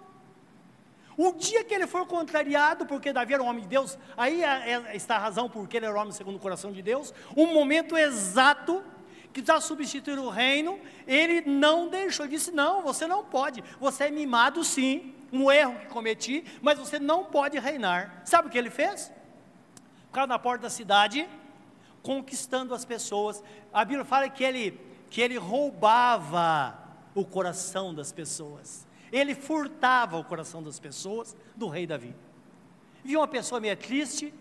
O dia que ele for contrariado, porque Davi era um homem de Deus, aí é, é, está a razão porque ele era homem segundo o coração de Deus, um momento exato que está substituir o reino, ele não deixou, ele disse: Não, você não pode, você é mimado sim, um erro que cometi, mas você não pode reinar. Sabe o que ele fez? Ficava na porta da cidade, conquistando as pessoas. A Bíblia fala que ele, que ele roubava o coração das pessoas. Ele furtava o coração das pessoas do rei Davi. Viu uma pessoa meio triste,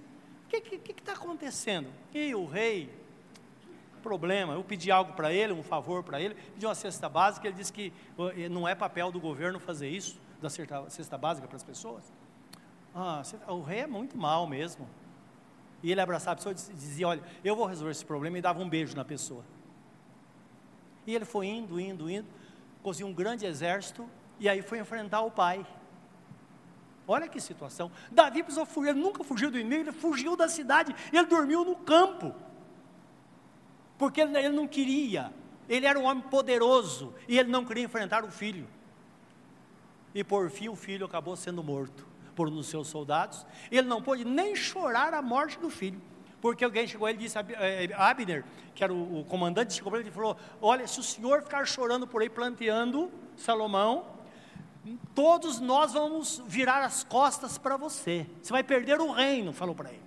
o que está acontecendo? E o rei, problema. Eu pedi algo para ele, um favor para ele, pedi uma cesta básica, ele disse que não é papel do governo fazer isso, da cesta básica para as pessoas. Ah, o rei é muito mal mesmo. E ele abraçava a pessoa e dizia: Olha, eu vou resolver esse problema e dava um beijo na pessoa. E ele foi indo, indo, indo, conseguiu um grande exército e aí foi enfrentar o pai. Olha que situação. Davi precisou fugir, ele nunca fugiu do inimigo, ele fugiu da cidade, ele dormiu no campo. Porque ele, ele não queria, ele era um homem poderoso e ele não queria enfrentar o filho. E por fim o filho acabou sendo morto por dos seus soldados. Ele não pôde nem chorar a morte do filho. Porque alguém chegou ele e disse, eh, Abner, que era o, o comandante, chegou para ele e falou: Olha, se o senhor ficar chorando por aí, planteando Salomão, todos nós vamos virar as costas para você. Você vai perder o reino, falou para ele.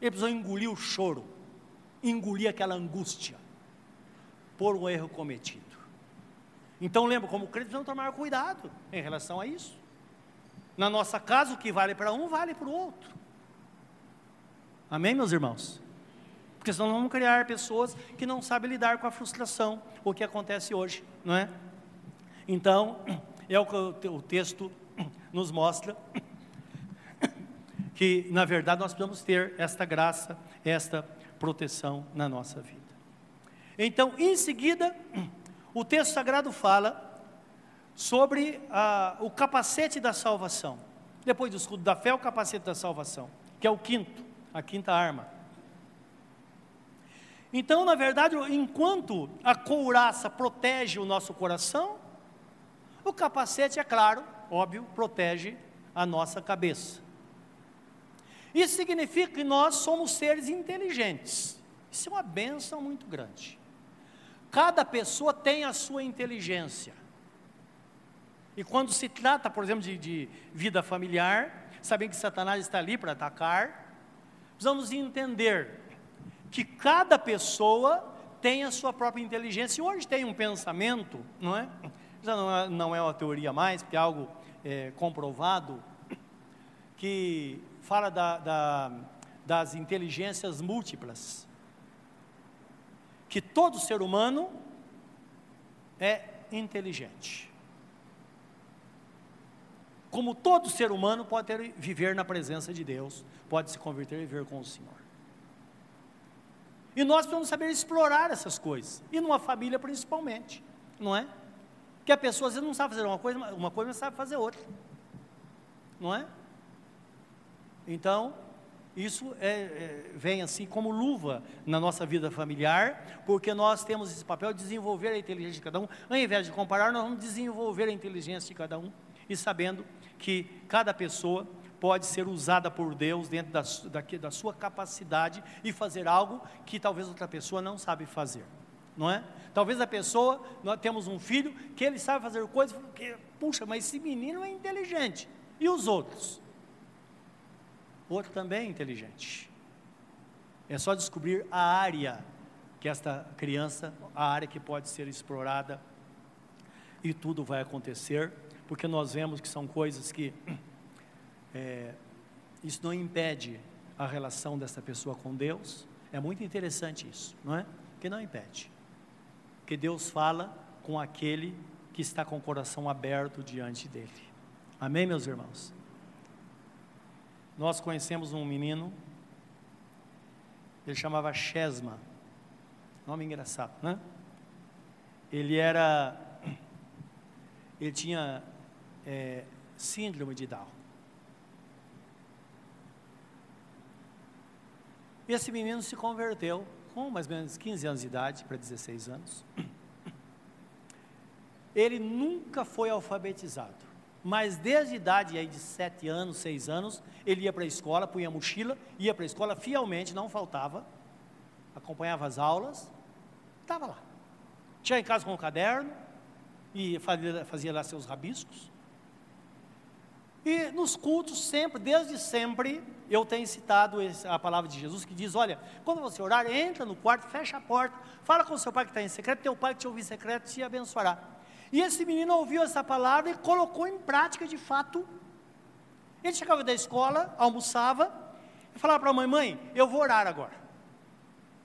Ele precisou engolir o choro, engolir aquela angústia, por um erro cometido. Então lembra, como crentes, precisamos tomar cuidado em relação a isso. Na nossa casa, o que vale para um, vale para o outro. Amém, meus irmãos? Porque senão vamos criar pessoas que não sabem lidar com a frustração, o que acontece hoje, não é? Então, <clears throat> é o que o texto <clears throat> nos mostra <clears throat> que, na verdade, nós precisamos ter esta graça, esta proteção na nossa vida. Então, em seguida, o texto sagrado fala sobre ah, o capacete da salvação. Depois do escudo da fé, o capacete da salvação, que é o quinto, a quinta arma. Então, na verdade, enquanto a couraça protege o nosso coração, o capacete, é claro, óbvio, protege a nossa cabeça. Isso significa que nós somos seres inteligentes. Isso é uma benção muito grande. Cada pessoa tem a sua inteligência. E quando se trata, por exemplo, de, de vida familiar, sabendo que Satanás está ali para atacar, precisamos entender que cada pessoa tem a sua própria inteligência. E hoje tem um pensamento, não é? já não é, não é uma teoria mais, porque é algo é, comprovado, que fala da, da, das inteligências múltiplas. Que todo ser humano é inteligente. Como todo ser humano pode ter, viver na presença de Deus, pode se converter e viver com o Senhor. E nós precisamos saber explorar essas coisas, e numa família principalmente, não é? Que a pessoa às vezes não sabe fazer uma coisa, uma coisa mas sabe fazer outra. Não é? Então, isso é, é, vem assim como luva na nossa vida familiar, porque nós temos esse papel de desenvolver a inteligência de cada um. Ao invés de comparar, nós vamos desenvolver a inteligência de cada um e sabendo que cada pessoa pode ser usada por Deus dentro da, da, da sua capacidade e fazer algo que talvez outra pessoa não sabe fazer não é? Talvez a pessoa, nós temos um filho que ele sabe fazer coisas, que, puxa, mas esse menino é inteligente. E os outros? Outro também é inteligente. É só descobrir a área que esta criança, a área que pode ser explorada, e tudo vai acontecer, porque nós vemos que são coisas que <clears throat> é, isso não impede a relação dessa pessoa com Deus. É muito interessante isso, não é? Que não impede que Deus fala com aquele que está com o coração aberto diante dele. Amém, meus irmãos? Nós conhecemos um menino, ele chamava Chesma, nome engraçado, né? Ele era, <clears throat> ele tinha é, síndrome de Down. Esse menino se converteu com mais ou menos 15 anos de idade, para 16 anos. Ele nunca foi alfabetizado, mas desde a idade aí de 7 anos, 6 anos, ele ia para a escola, punha a mochila, ia para a escola fielmente, não faltava, acompanhava as aulas, estava lá. Tinha em casa com o caderno, e fazia, fazia lá seus rabiscos. E nos cultos, sempre, desde sempre, eu tenho citado a palavra de Jesus que diz: olha, quando você orar, entra no quarto, fecha a porta, fala com seu pai que está em secreto, teu pai que te ouvir em secreto te abençoará. E esse menino ouviu essa palavra e colocou em prática de fato. Ele chegava da escola, almoçava, e falava para a mãe: mãe, eu vou orar agora.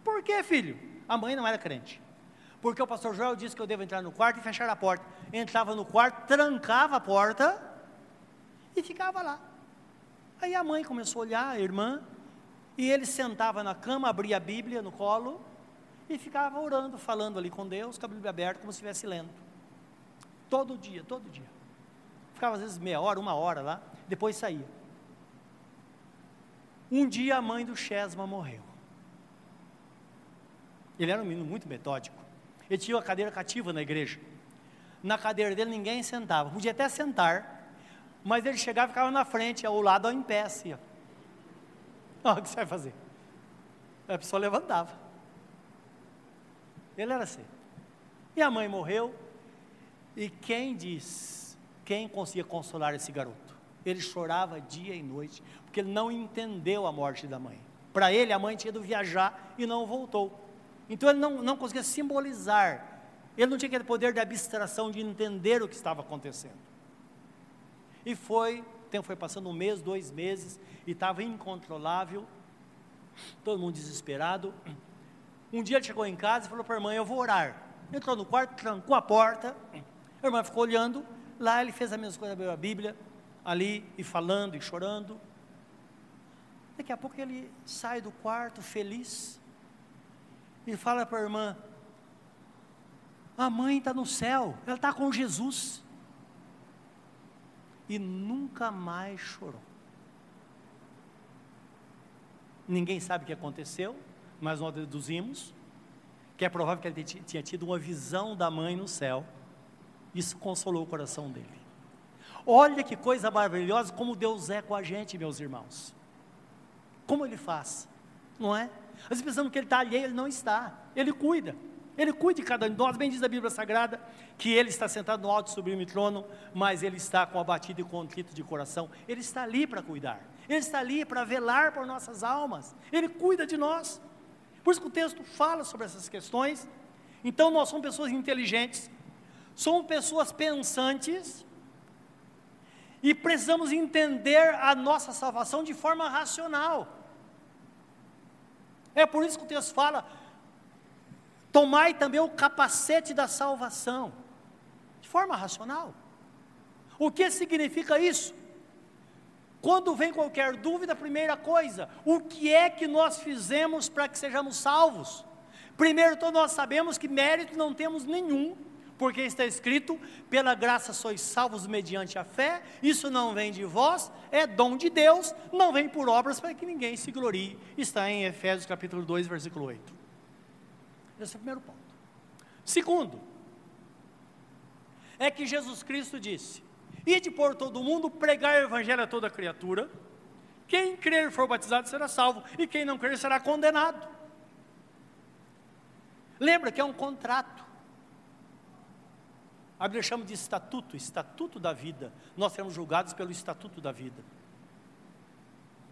Por quê, filho? A mãe não era crente. Porque o pastor Joel disse que eu devo entrar no quarto e fechar a porta. Entrava no quarto, trancava a porta e ficava lá. Aí a mãe começou a olhar, a irmã, e ele sentava na cama, abria a Bíblia no colo e ficava orando, falando ali com Deus, com a Bíblia aberta, como se estivesse lendo. Todo dia, todo dia. Ficava às vezes meia hora, uma hora lá, depois saía. Um dia a mãe do Chesma morreu. Ele era um menino muito metódico. Ele tinha uma cadeira cativa na igreja. Na cadeira dele ninguém sentava. Podia até sentar, mas ele chegava e ficava na frente, ao lado ao pé, assim. Ó. o que você vai fazer? A pessoa levantava. Ele era assim. E a mãe morreu. E quem diz, quem conseguia consolar esse garoto? Ele chorava dia e noite, porque ele não entendeu a morte da mãe. Para ele, a mãe tinha ido viajar e não voltou. Então ele não, não conseguia simbolizar, ele não tinha aquele poder de abstração, de entender o que estava acontecendo. E foi, o tempo foi passando um mês, dois meses, e estava incontrolável, todo mundo desesperado. Um dia ele chegou em casa e falou para a irmã: Eu vou orar. Entrou no quarto, trancou a porta, a irmã ficou olhando, lá ele fez a mesma coisa, abriu a Bíblia, ali, e falando e chorando. Daqui a pouco ele sai do quarto feliz, e fala para a irmã: a mãe está no céu, ela está com Jesus. E nunca mais chorou. Ninguém sabe o que aconteceu, mas nós deduzimos que é provável que ele tinha tido uma visão da mãe no céu. Isso consolou o coração dele. Olha que coisa maravilhosa como Deus é com a gente, meus irmãos. Como Ele faz, não é? Vezes pensamos que ele está alheio, ele não está. Ele cuida. Ele cuida de cada um de nós. Bem diz a Bíblia Sagrada que ele está sentado no alto e sublime trono, mas ele está com abatido e contrito de coração. Ele está ali para cuidar. Ele está ali para velar por nossas almas. Ele cuida de nós. Por isso que o texto fala sobre essas questões. Então nós somos pessoas inteligentes, somos pessoas pensantes e precisamos entender a nossa salvação de forma racional. É por isso que o texto fala: tomai também o capacete da salvação, de forma racional. O que significa isso? Quando vem qualquer dúvida, primeira coisa, o que é que nós fizemos para que sejamos salvos? Primeiro, todos nós sabemos que mérito não temos nenhum, porque está escrito: pela graça sois salvos mediante a fé, isso não vem de vós, é dom de Deus, não vem por obras para que ninguém se glorie. Está em Efésios capítulo 2, versículo 8. Esse é o primeiro ponto. Segundo, é que Jesus Cristo disse: Ide por todo mundo, pregar o evangelho a toda criatura. Quem crer e for batizado será salvo, e quem não crer será condenado. Lembra que é um contrato. A Bíblia chama de estatuto, estatuto da vida. Nós seremos julgados pelo estatuto da vida.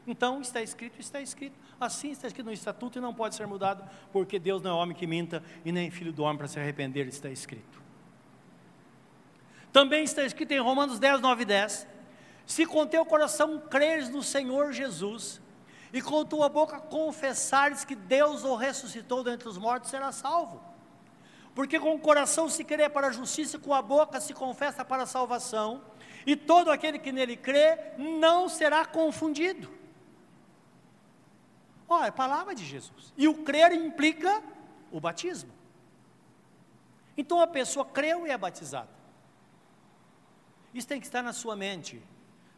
Então, está escrito, está escrito. Assim está escrito no estatuto e não pode ser mudado, porque Deus não é homem que minta e nem filho do homem para se arrepender, está escrito. Também está escrito em Romanos 10, 9 e 10: Se com teu coração creres no Senhor Jesus, e com tua boca confessares que Deus o ressuscitou dentre os mortos, será salvo. Porque com o coração se crê para a justiça, e com a boca se confessa para a salvação, e todo aquele que nele crê não será confundido. Olha, é a palavra de Jesus. E o crer implica o batismo. Então a pessoa creu e é batizada. Isso tem que estar na sua mente.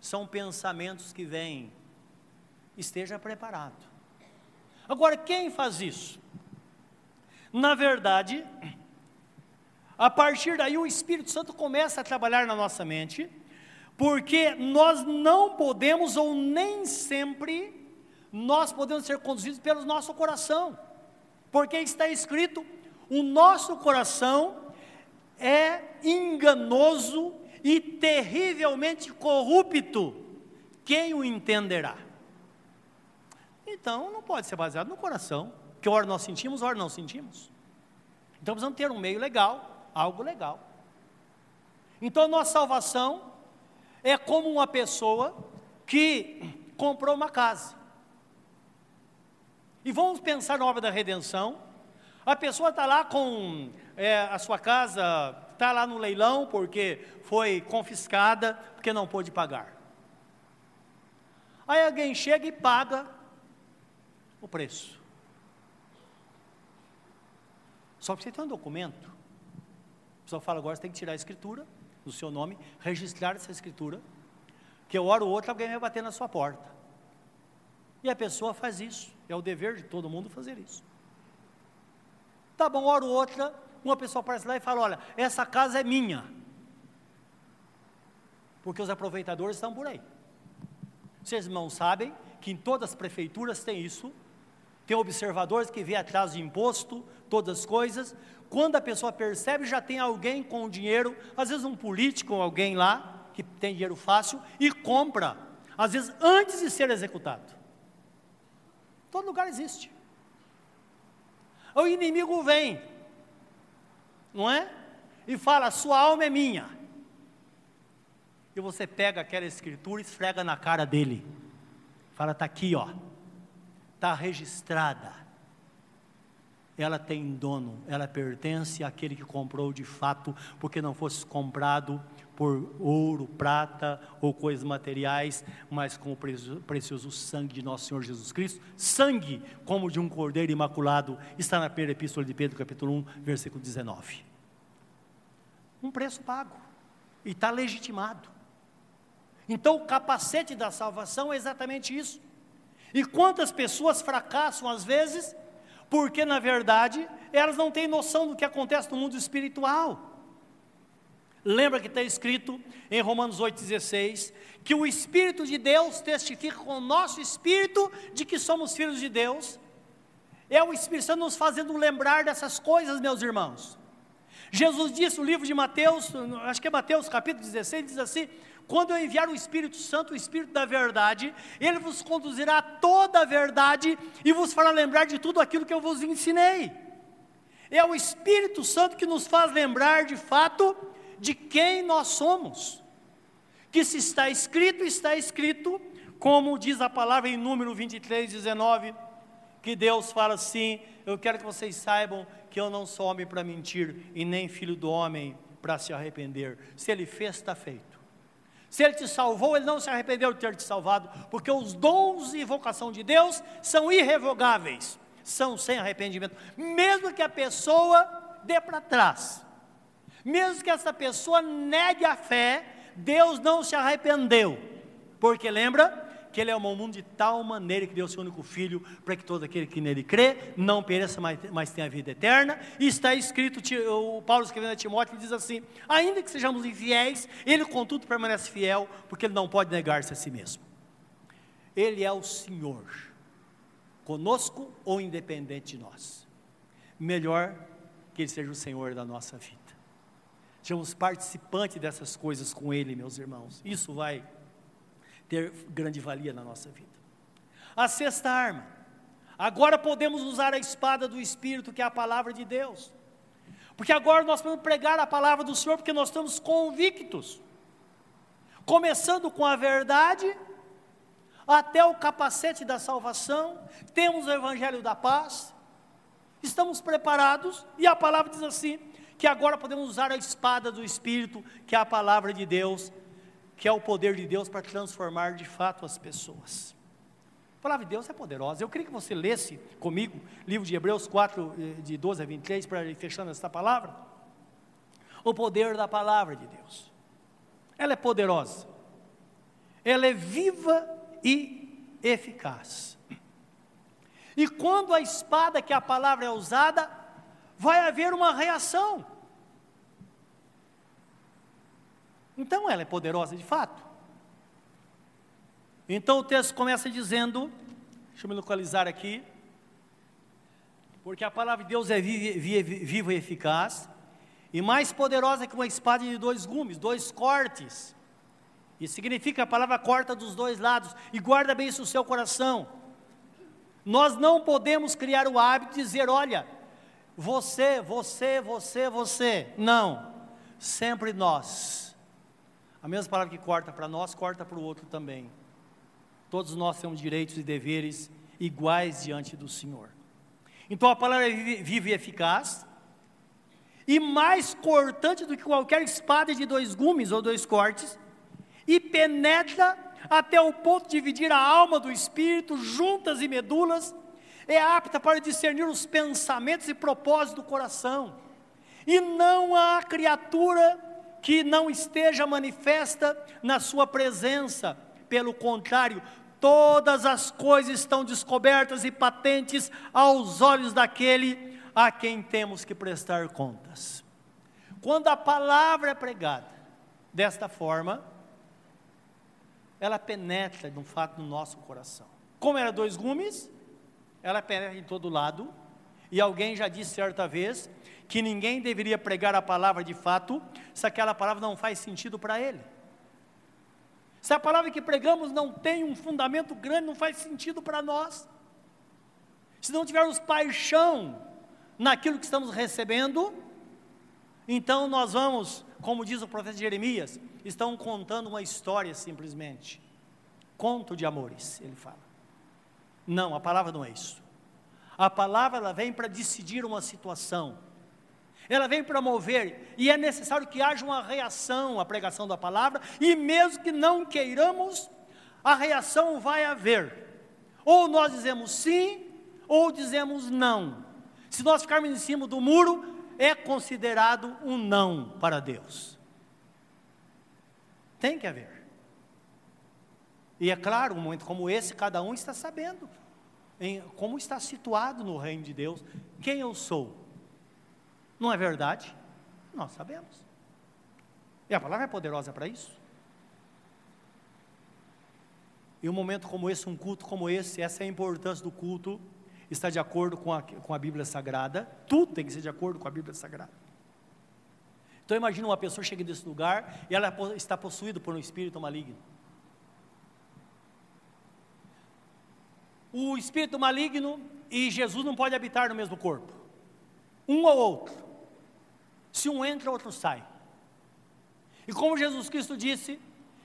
São pensamentos que vêm. Esteja preparado. Agora, quem faz isso? Na verdade, a partir daí, o Espírito Santo começa a trabalhar na nossa mente, porque nós não podemos, ou nem sempre, nós podemos ser conduzidos pelo nosso coração, porque está escrito: o nosso coração é enganoso e terrivelmente corrupto, quem o entenderá? Então, não pode ser baseado no coração, que hora nós sentimos, hora não sentimos. Então, precisamos ter um meio legal algo legal. Então, nossa salvação é como uma pessoa que comprou uma casa. E vamos pensar na obra da redenção. A pessoa está lá com é, a sua casa, está lá no leilão porque foi confiscada, porque não pôde pagar. Aí alguém chega e paga o preço. Só que você tem um documento. O pessoal fala, agora você tem que tirar a escritura do seu nome, registrar essa escritura, que eu hora ou outra alguém vai bater na sua porta. E a pessoa faz isso. É o dever de todo mundo fazer isso. Tá bom, hora ou outra, uma pessoa aparece lá e fala: Olha, essa casa é minha. Porque os aproveitadores estão por aí. Vocês irmãos sabem que em todas as prefeituras tem isso. Tem observadores que vê atrás de imposto, todas as coisas. Quando a pessoa percebe, já tem alguém com dinheiro, às vezes um político ou alguém lá, que tem dinheiro fácil, e compra, às vezes antes de ser executado. Todo lugar existe. O inimigo vem, não é? E fala: sua alma é minha. E você pega aquela escritura e esfrega na cara dele. Fala: está aqui, ó. Está registrada. Ela tem dono, ela pertence àquele que comprou de fato, porque não fosse comprado por ouro, prata ou coisas materiais, mas com o precioso sangue de nosso Senhor Jesus Cristo. Sangue como de um cordeiro imaculado, está na primeira epístola de Pedro, capítulo 1, versículo 19. Um preço pago, e está legitimado. Então, o capacete da salvação é exatamente isso. E quantas pessoas fracassam às vezes, porque na verdade elas não têm noção do que acontece no mundo espiritual. Lembra que está escrito em Romanos 8,16 que o Espírito de Deus testifica com o nosso espírito de que somos filhos de Deus. É o Espírito Santo nos fazendo lembrar dessas coisas, meus irmãos. Jesus disse no livro de Mateus, acho que é Mateus capítulo 16, diz assim: Quando eu enviar o Espírito Santo, o Espírito da verdade, ele vos conduzirá a toda a verdade e vos fará lembrar de tudo aquilo que eu vos ensinei. É o Espírito Santo que nos faz lembrar de fato de quem nós somos. Que se está escrito, está escrito, como diz a palavra em número 23, 19, que Deus fala assim: Eu quero que vocês saibam que eu não sou homem para mentir, e nem filho do homem para se arrepender. Se ele fez, está feito. Se ele te salvou, ele não se arrependeu de ter te salvado, porque os dons e vocação de Deus são irrevogáveis, são sem arrependimento, mesmo que a pessoa dê para trás. Mesmo que essa pessoa negue a fé, Deus não se arrependeu. Porque lembra que ele é um mundo de tal maneira que deu seu único filho para que todo aquele que nele crê não pereça, mas, mas tenha vida eterna. E está escrito, o Paulo escrevendo a Timóteo diz assim: ainda que sejamos infiéis, ele contudo permanece fiel, porque ele não pode negar-se a si mesmo. Ele é o Senhor, conosco ou independente de nós. Melhor que ele seja o Senhor da nossa vida. Sejamos participantes dessas coisas com Ele, meus irmãos. Isso vai ter grande valia na nossa vida. A sexta arma. Agora podemos usar a espada do Espírito, que é a palavra de Deus. Porque agora nós podemos pregar a palavra do Senhor, porque nós estamos convictos. Começando com a verdade, até o capacete da salvação, temos o evangelho da paz, estamos preparados, e a palavra diz assim: que agora podemos usar a espada do Espírito, que é a palavra de Deus, que é o poder de Deus para transformar de fato as pessoas. A palavra de Deus é poderosa. Eu queria que você lesse comigo, livro de Hebreus 4, eh, de 12 a 23, para ir fechando esta palavra. O poder da palavra de Deus. Ela é poderosa. Ela é viva e eficaz. E quando a espada, que é a palavra é usada, vai haver uma reação. Então ela é poderosa de fato. Então o texto começa dizendo, deixa eu me localizar aqui, porque a palavra de Deus é viva e eficaz, e mais poderosa que uma espada de dois gumes, dois cortes. Isso significa a palavra corta dos dois lados, e guarda bem isso no seu coração. Nós não podemos criar o hábito de dizer, olha, você, você, você, você. Não. Sempre nós. A mesma palavra que corta para nós, corta para o outro também. Todos nós temos direitos e deveres iguais diante do Senhor. Então a palavra é viva e eficaz, e mais cortante do que qualquer espada de dois gumes ou dois cortes, e penetra até o ponto de dividir a alma do espírito, juntas e medulas, é apta para discernir os pensamentos e propósitos do coração. E não há criatura que não esteja manifesta na sua presença. Pelo contrário, todas as coisas estão descobertas e patentes aos olhos daquele a quem temos que prestar contas. Quando a palavra é pregada desta forma, ela penetra de um fato no nosso coração. Como era dois gumes, ela penetra em todo lado, e alguém já disse certa vez que ninguém deveria pregar a palavra de fato se aquela palavra não faz sentido para ele. Se a palavra que pregamos não tem um fundamento grande, não faz sentido para nós. Se não tivermos paixão naquilo que estamos recebendo, então nós vamos, como diz o profeta Jeremias, estão contando uma história simplesmente. Conto de amores, ele fala. Não, a palavra não é isso. A palavra ela vem para decidir uma situação ela vem promover, e é necessário que haja uma reação à pregação da palavra, e mesmo que não queiramos, a reação vai haver. Ou nós dizemos sim, ou dizemos não. Se nós ficarmos em cima do muro, é considerado um não para Deus. Tem que haver. E é claro, um momento como esse, cada um está sabendo em, como está situado no reino de Deus, quem eu sou. Não é verdade? Nós sabemos. E a palavra é poderosa para isso. E um momento como esse, um culto como esse, essa é a importância do culto, está de acordo com a, com a Bíblia Sagrada, tudo tem que ser de acordo com a Bíblia Sagrada. Então imagina uma pessoa chega nesse lugar e ela está possuída por um espírito maligno. O espírito maligno e Jesus não pode habitar no mesmo corpo. Um ou outro. Se um entra, o outro sai. E como Jesus Cristo disse,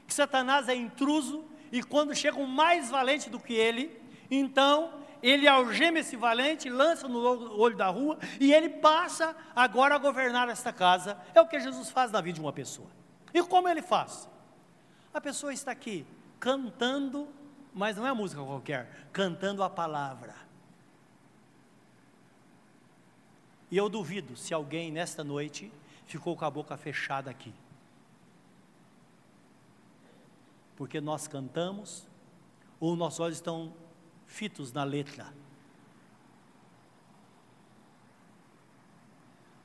que Satanás é intruso, e quando chega um mais valente do que ele, então ele algema esse valente, lança no olho da rua, e ele passa agora a governar esta casa. É o que Jesus faz na vida de uma pessoa. E como ele faz? A pessoa está aqui cantando, mas não é música qualquer, cantando a palavra. E eu duvido se alguém nesta noite ficou com a boca fechada aqui. Porque nós cantamos, ou nossos olhos estão fitos na letra.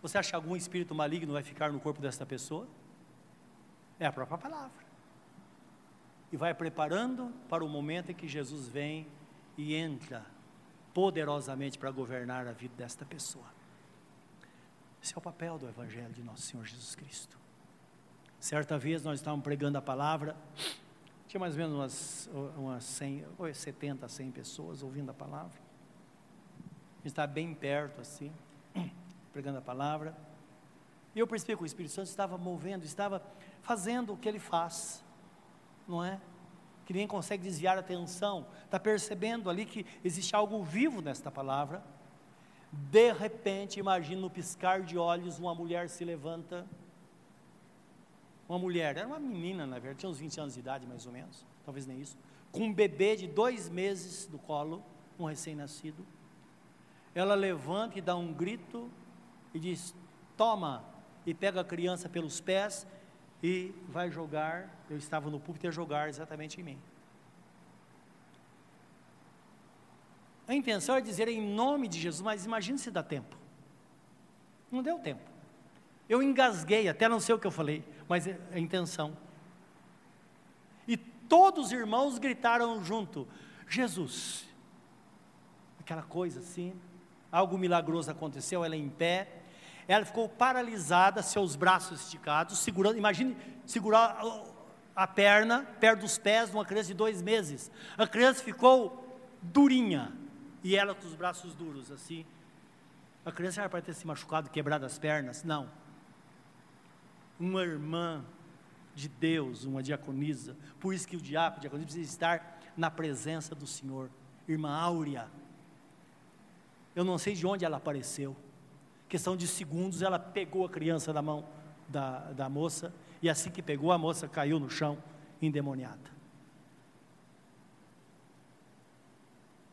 Você acha que algum espírito maligno vai ficar no corpo desta pessoa? É a própria palavra. E vai preparando para o momento em que Jesus vem e entra poderosamente para governar a vida desta pessoa. Esse é o papel do Evangelho de nosso Senhor Jesus Cristo. Certa vez nós estávamos pregando a palavra, tinha mais ou menos umas, umas 100, 70, 100 pessoas ouvindo a palavra. A gente estava bem perto assim, <clears throat> pregando a palavra. E eu percebi que o Espírito Santo estava movendo, estava fazendo o que ele faz, não é? Que ninguém consegue desviar a atenção, está percebendo ali que existe algo vivo nesta palavra de repente, imagina no piscar de olhos, uma mulher se levanta. Uma mulher, era uma menina, na verdade, tinha uns 20 anos de idade, mais ou menos, talvez nem isso, com um bebê de dois meses do colo, um recém-nascido. Ela levanta e dá um grito e diz: Toma! E pega a criança pelos pés e vai jogar. Eu estava no púlpito ia jogar exatamente em mim. A intenção é dizer em nome de Jesus, mas imagine se dá tempo. Não deu tempo. Eu engasguei, até não sei o que eu falei, mas é a intenção. E todos os irmãos gritaram junto: Jesus. Aquela coisa assim, algo milagroso aconteceu, ela em pé, ela ficou paralisada, seus braços esticados, segurando, imagine segurar a perna perto dos pés de uma criança de dois meses. A criança ficou durinha, e ela com os braços duros, assim. A criança era para ter se machucado, quebrado as pernas. Não. Uma irmã de Deus, uma diaconisa. Por isso que o diácono, o diaconisa precisa estar na presença do Senhor. Irmã Áurea. Eu não sei de onde ela apareceu. Questão de segundos, ela pegou a criança da mão da, da moça, e assim que pegou, a moça caiu no chão, endemoniada.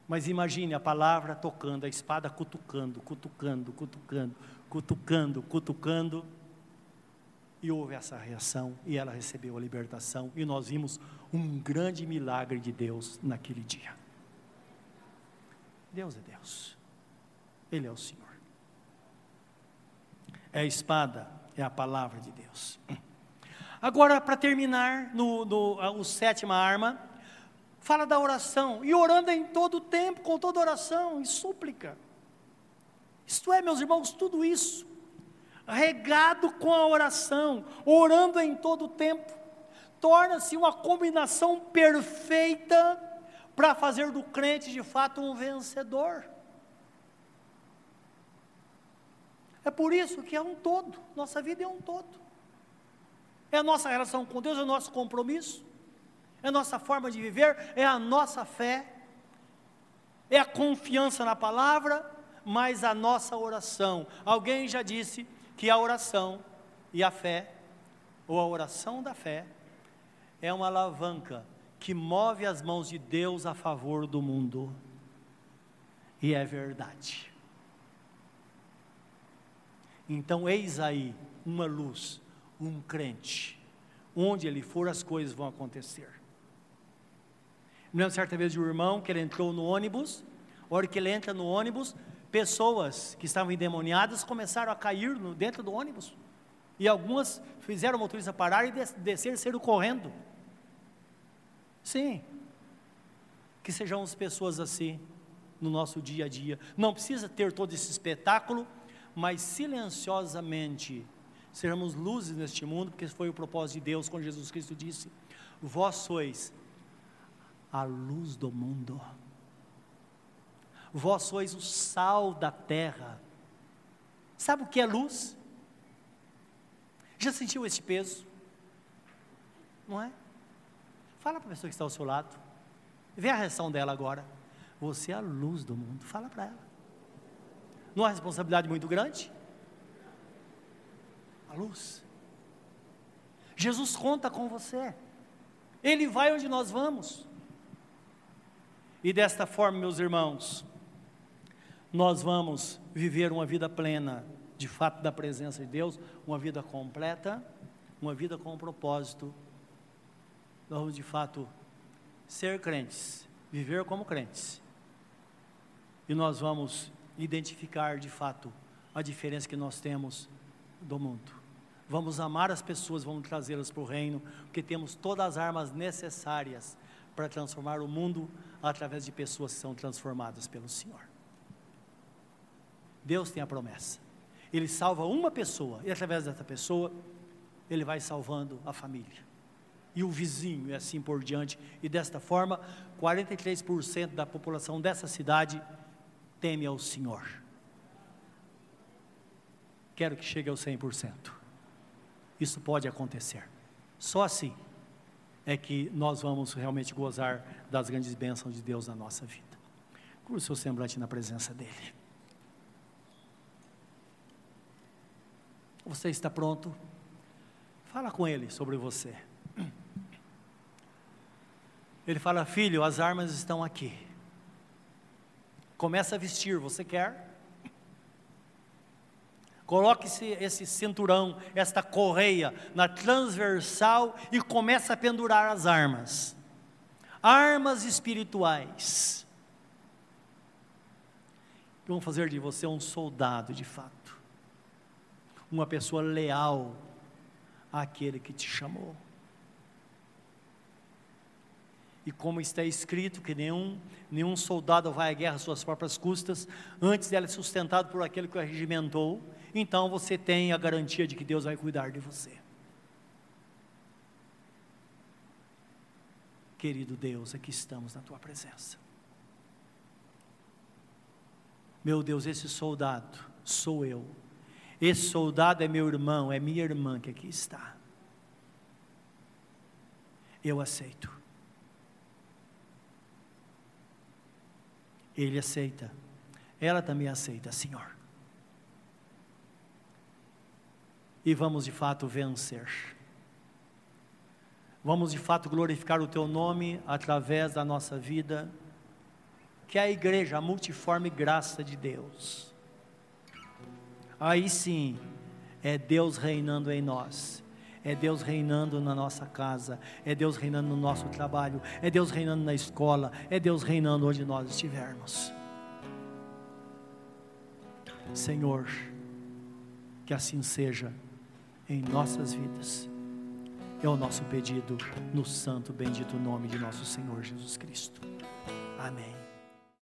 Mas imagine a palavra tocando, a espada cutucando, cutucando, cutucando, cutucando, cutucando. E houve essa reação, e ela recebeu a libertação, e nós vimos um grande milagre de Deus naquele dia. Deus é Deus, Ele é o Senhor. É a espada, é a palavra de Deus. Agora, para terminar, no, no a, sétima arma, fala da oração, e orando em todo tempo, com toda oração e súplica. Isto é, meus irmãos, tudo isso, regado com a oração, orando em todo tempo, torna-se uma combinação perfeita para fazer do crente de fato um vencedor. É por isso que é um todo, nossa vida é um todo. É a nossa relação com Deus, é o nosso compromisso, é a nossa forma de viver, é a nossa fé, é a confiança na palavra, mas a nossa oração. Alguém já disse que a oração e a fé, ou a oração da fé, é uma alavanca que move as mãos de Deus a favor do mundo. E é verdade. Então, eis aí uma luz, um crente. Onde ele for, as coisas vão acontecer. Me lembro certa vez de um irmão que ele entrou no ônibus. A hora que ele entra no ônibus, pessoas que estavam endemoniadas começaram a cair no, dentro do ônibus. E algumas fizeram o motorista parar e des, descer e saíram correndo. Sim. Que sejamos pessoas assim no nosso dia a dia. Não precisa ter todo esse espetáculo, mas silenciosamente sermos luzes neste mundo, porque foi o propósito de Deus quando Jesus Cristo disse: Vós sois a luz do mundo, vós sois o sal da terra. Sabe o que é luz? Já sentiu esse peso? Não é? Fala para a pessoa que está ao seu lado. Vê a reação dela agora. Você é a luz do mundo. Fala para ela. Não é uma responsabilidade muito grande? A luz. Jesus conta com você. Ele vai onde nós vamos. E desta forma, meus irmãos, nós vamos viver uma vida plena, de fato, da presença de Deus, uma vida completa, uma vida com um propósito nós vamos de fato ser crentes, viver como crentes. E nós vamos identificar de fato a diferença que nós temos do mundo. Vamos amar as pessoas, vamos trazê-las para o reino, porque temos todas as armas necessárias para transformar o mundo através de pessoas que são transformadas pelo Senhor. Deus tem a promessa. Ele salva uma pessoa, e através dessa pessoa, Ele vai salvando a família e o vizinho, e assim por diante. E desta forma, 43% da população dessa cidade teme ao Senhor. Quero que chegue ao 100%. Isso pode acontecer. Só assim é que nós vamos realmente gozar das grandes bênçãos de Deus na nossa vida. Cruze o seu semblante na presença dEle. Você está pronto? Fala com Ele sobre você. Ele fala: Filho, as armas estão aqui. Começa a vestir, você quer? Coloque esse, cinturão, esta correia na transversal e começa a pendurar as armas. Armas espirituais. Vão fazer de você um soldado de fato. Uma pessoa leal àquele que te chamou. E como está escrito que nenhum, nenhum soldado vai à guerra às suas próprias custas, antes dela é sustentado por aquele que o regimentou, então você tem a garantia de que Deus vai cuidar de você. Querido Deus, aqui estamos na tua presença. Meu Deus, esse soldado sou eu. Esse soldado é meu irmão, é minha irmã que aqui está. Eu aceito. Ele aceita ela também aceita, Senhor. E vamos de fato vencer. Vamos de fato glorificar o Teu nome através da nossa vida, que é a igreja, a multiforme graça de Deus. Aí sim, é Deus reinando em nós é Deus reinando na nossa casa, é Deus reinando no nosso trabalho, é Deus reinando na escola, é Deus reinando onde nós estivermos. Senhor, que assim seja em nossas vidas. É o nosso pedido no santo bendito nome de nosso Senhor Jesus Cristo. Amém.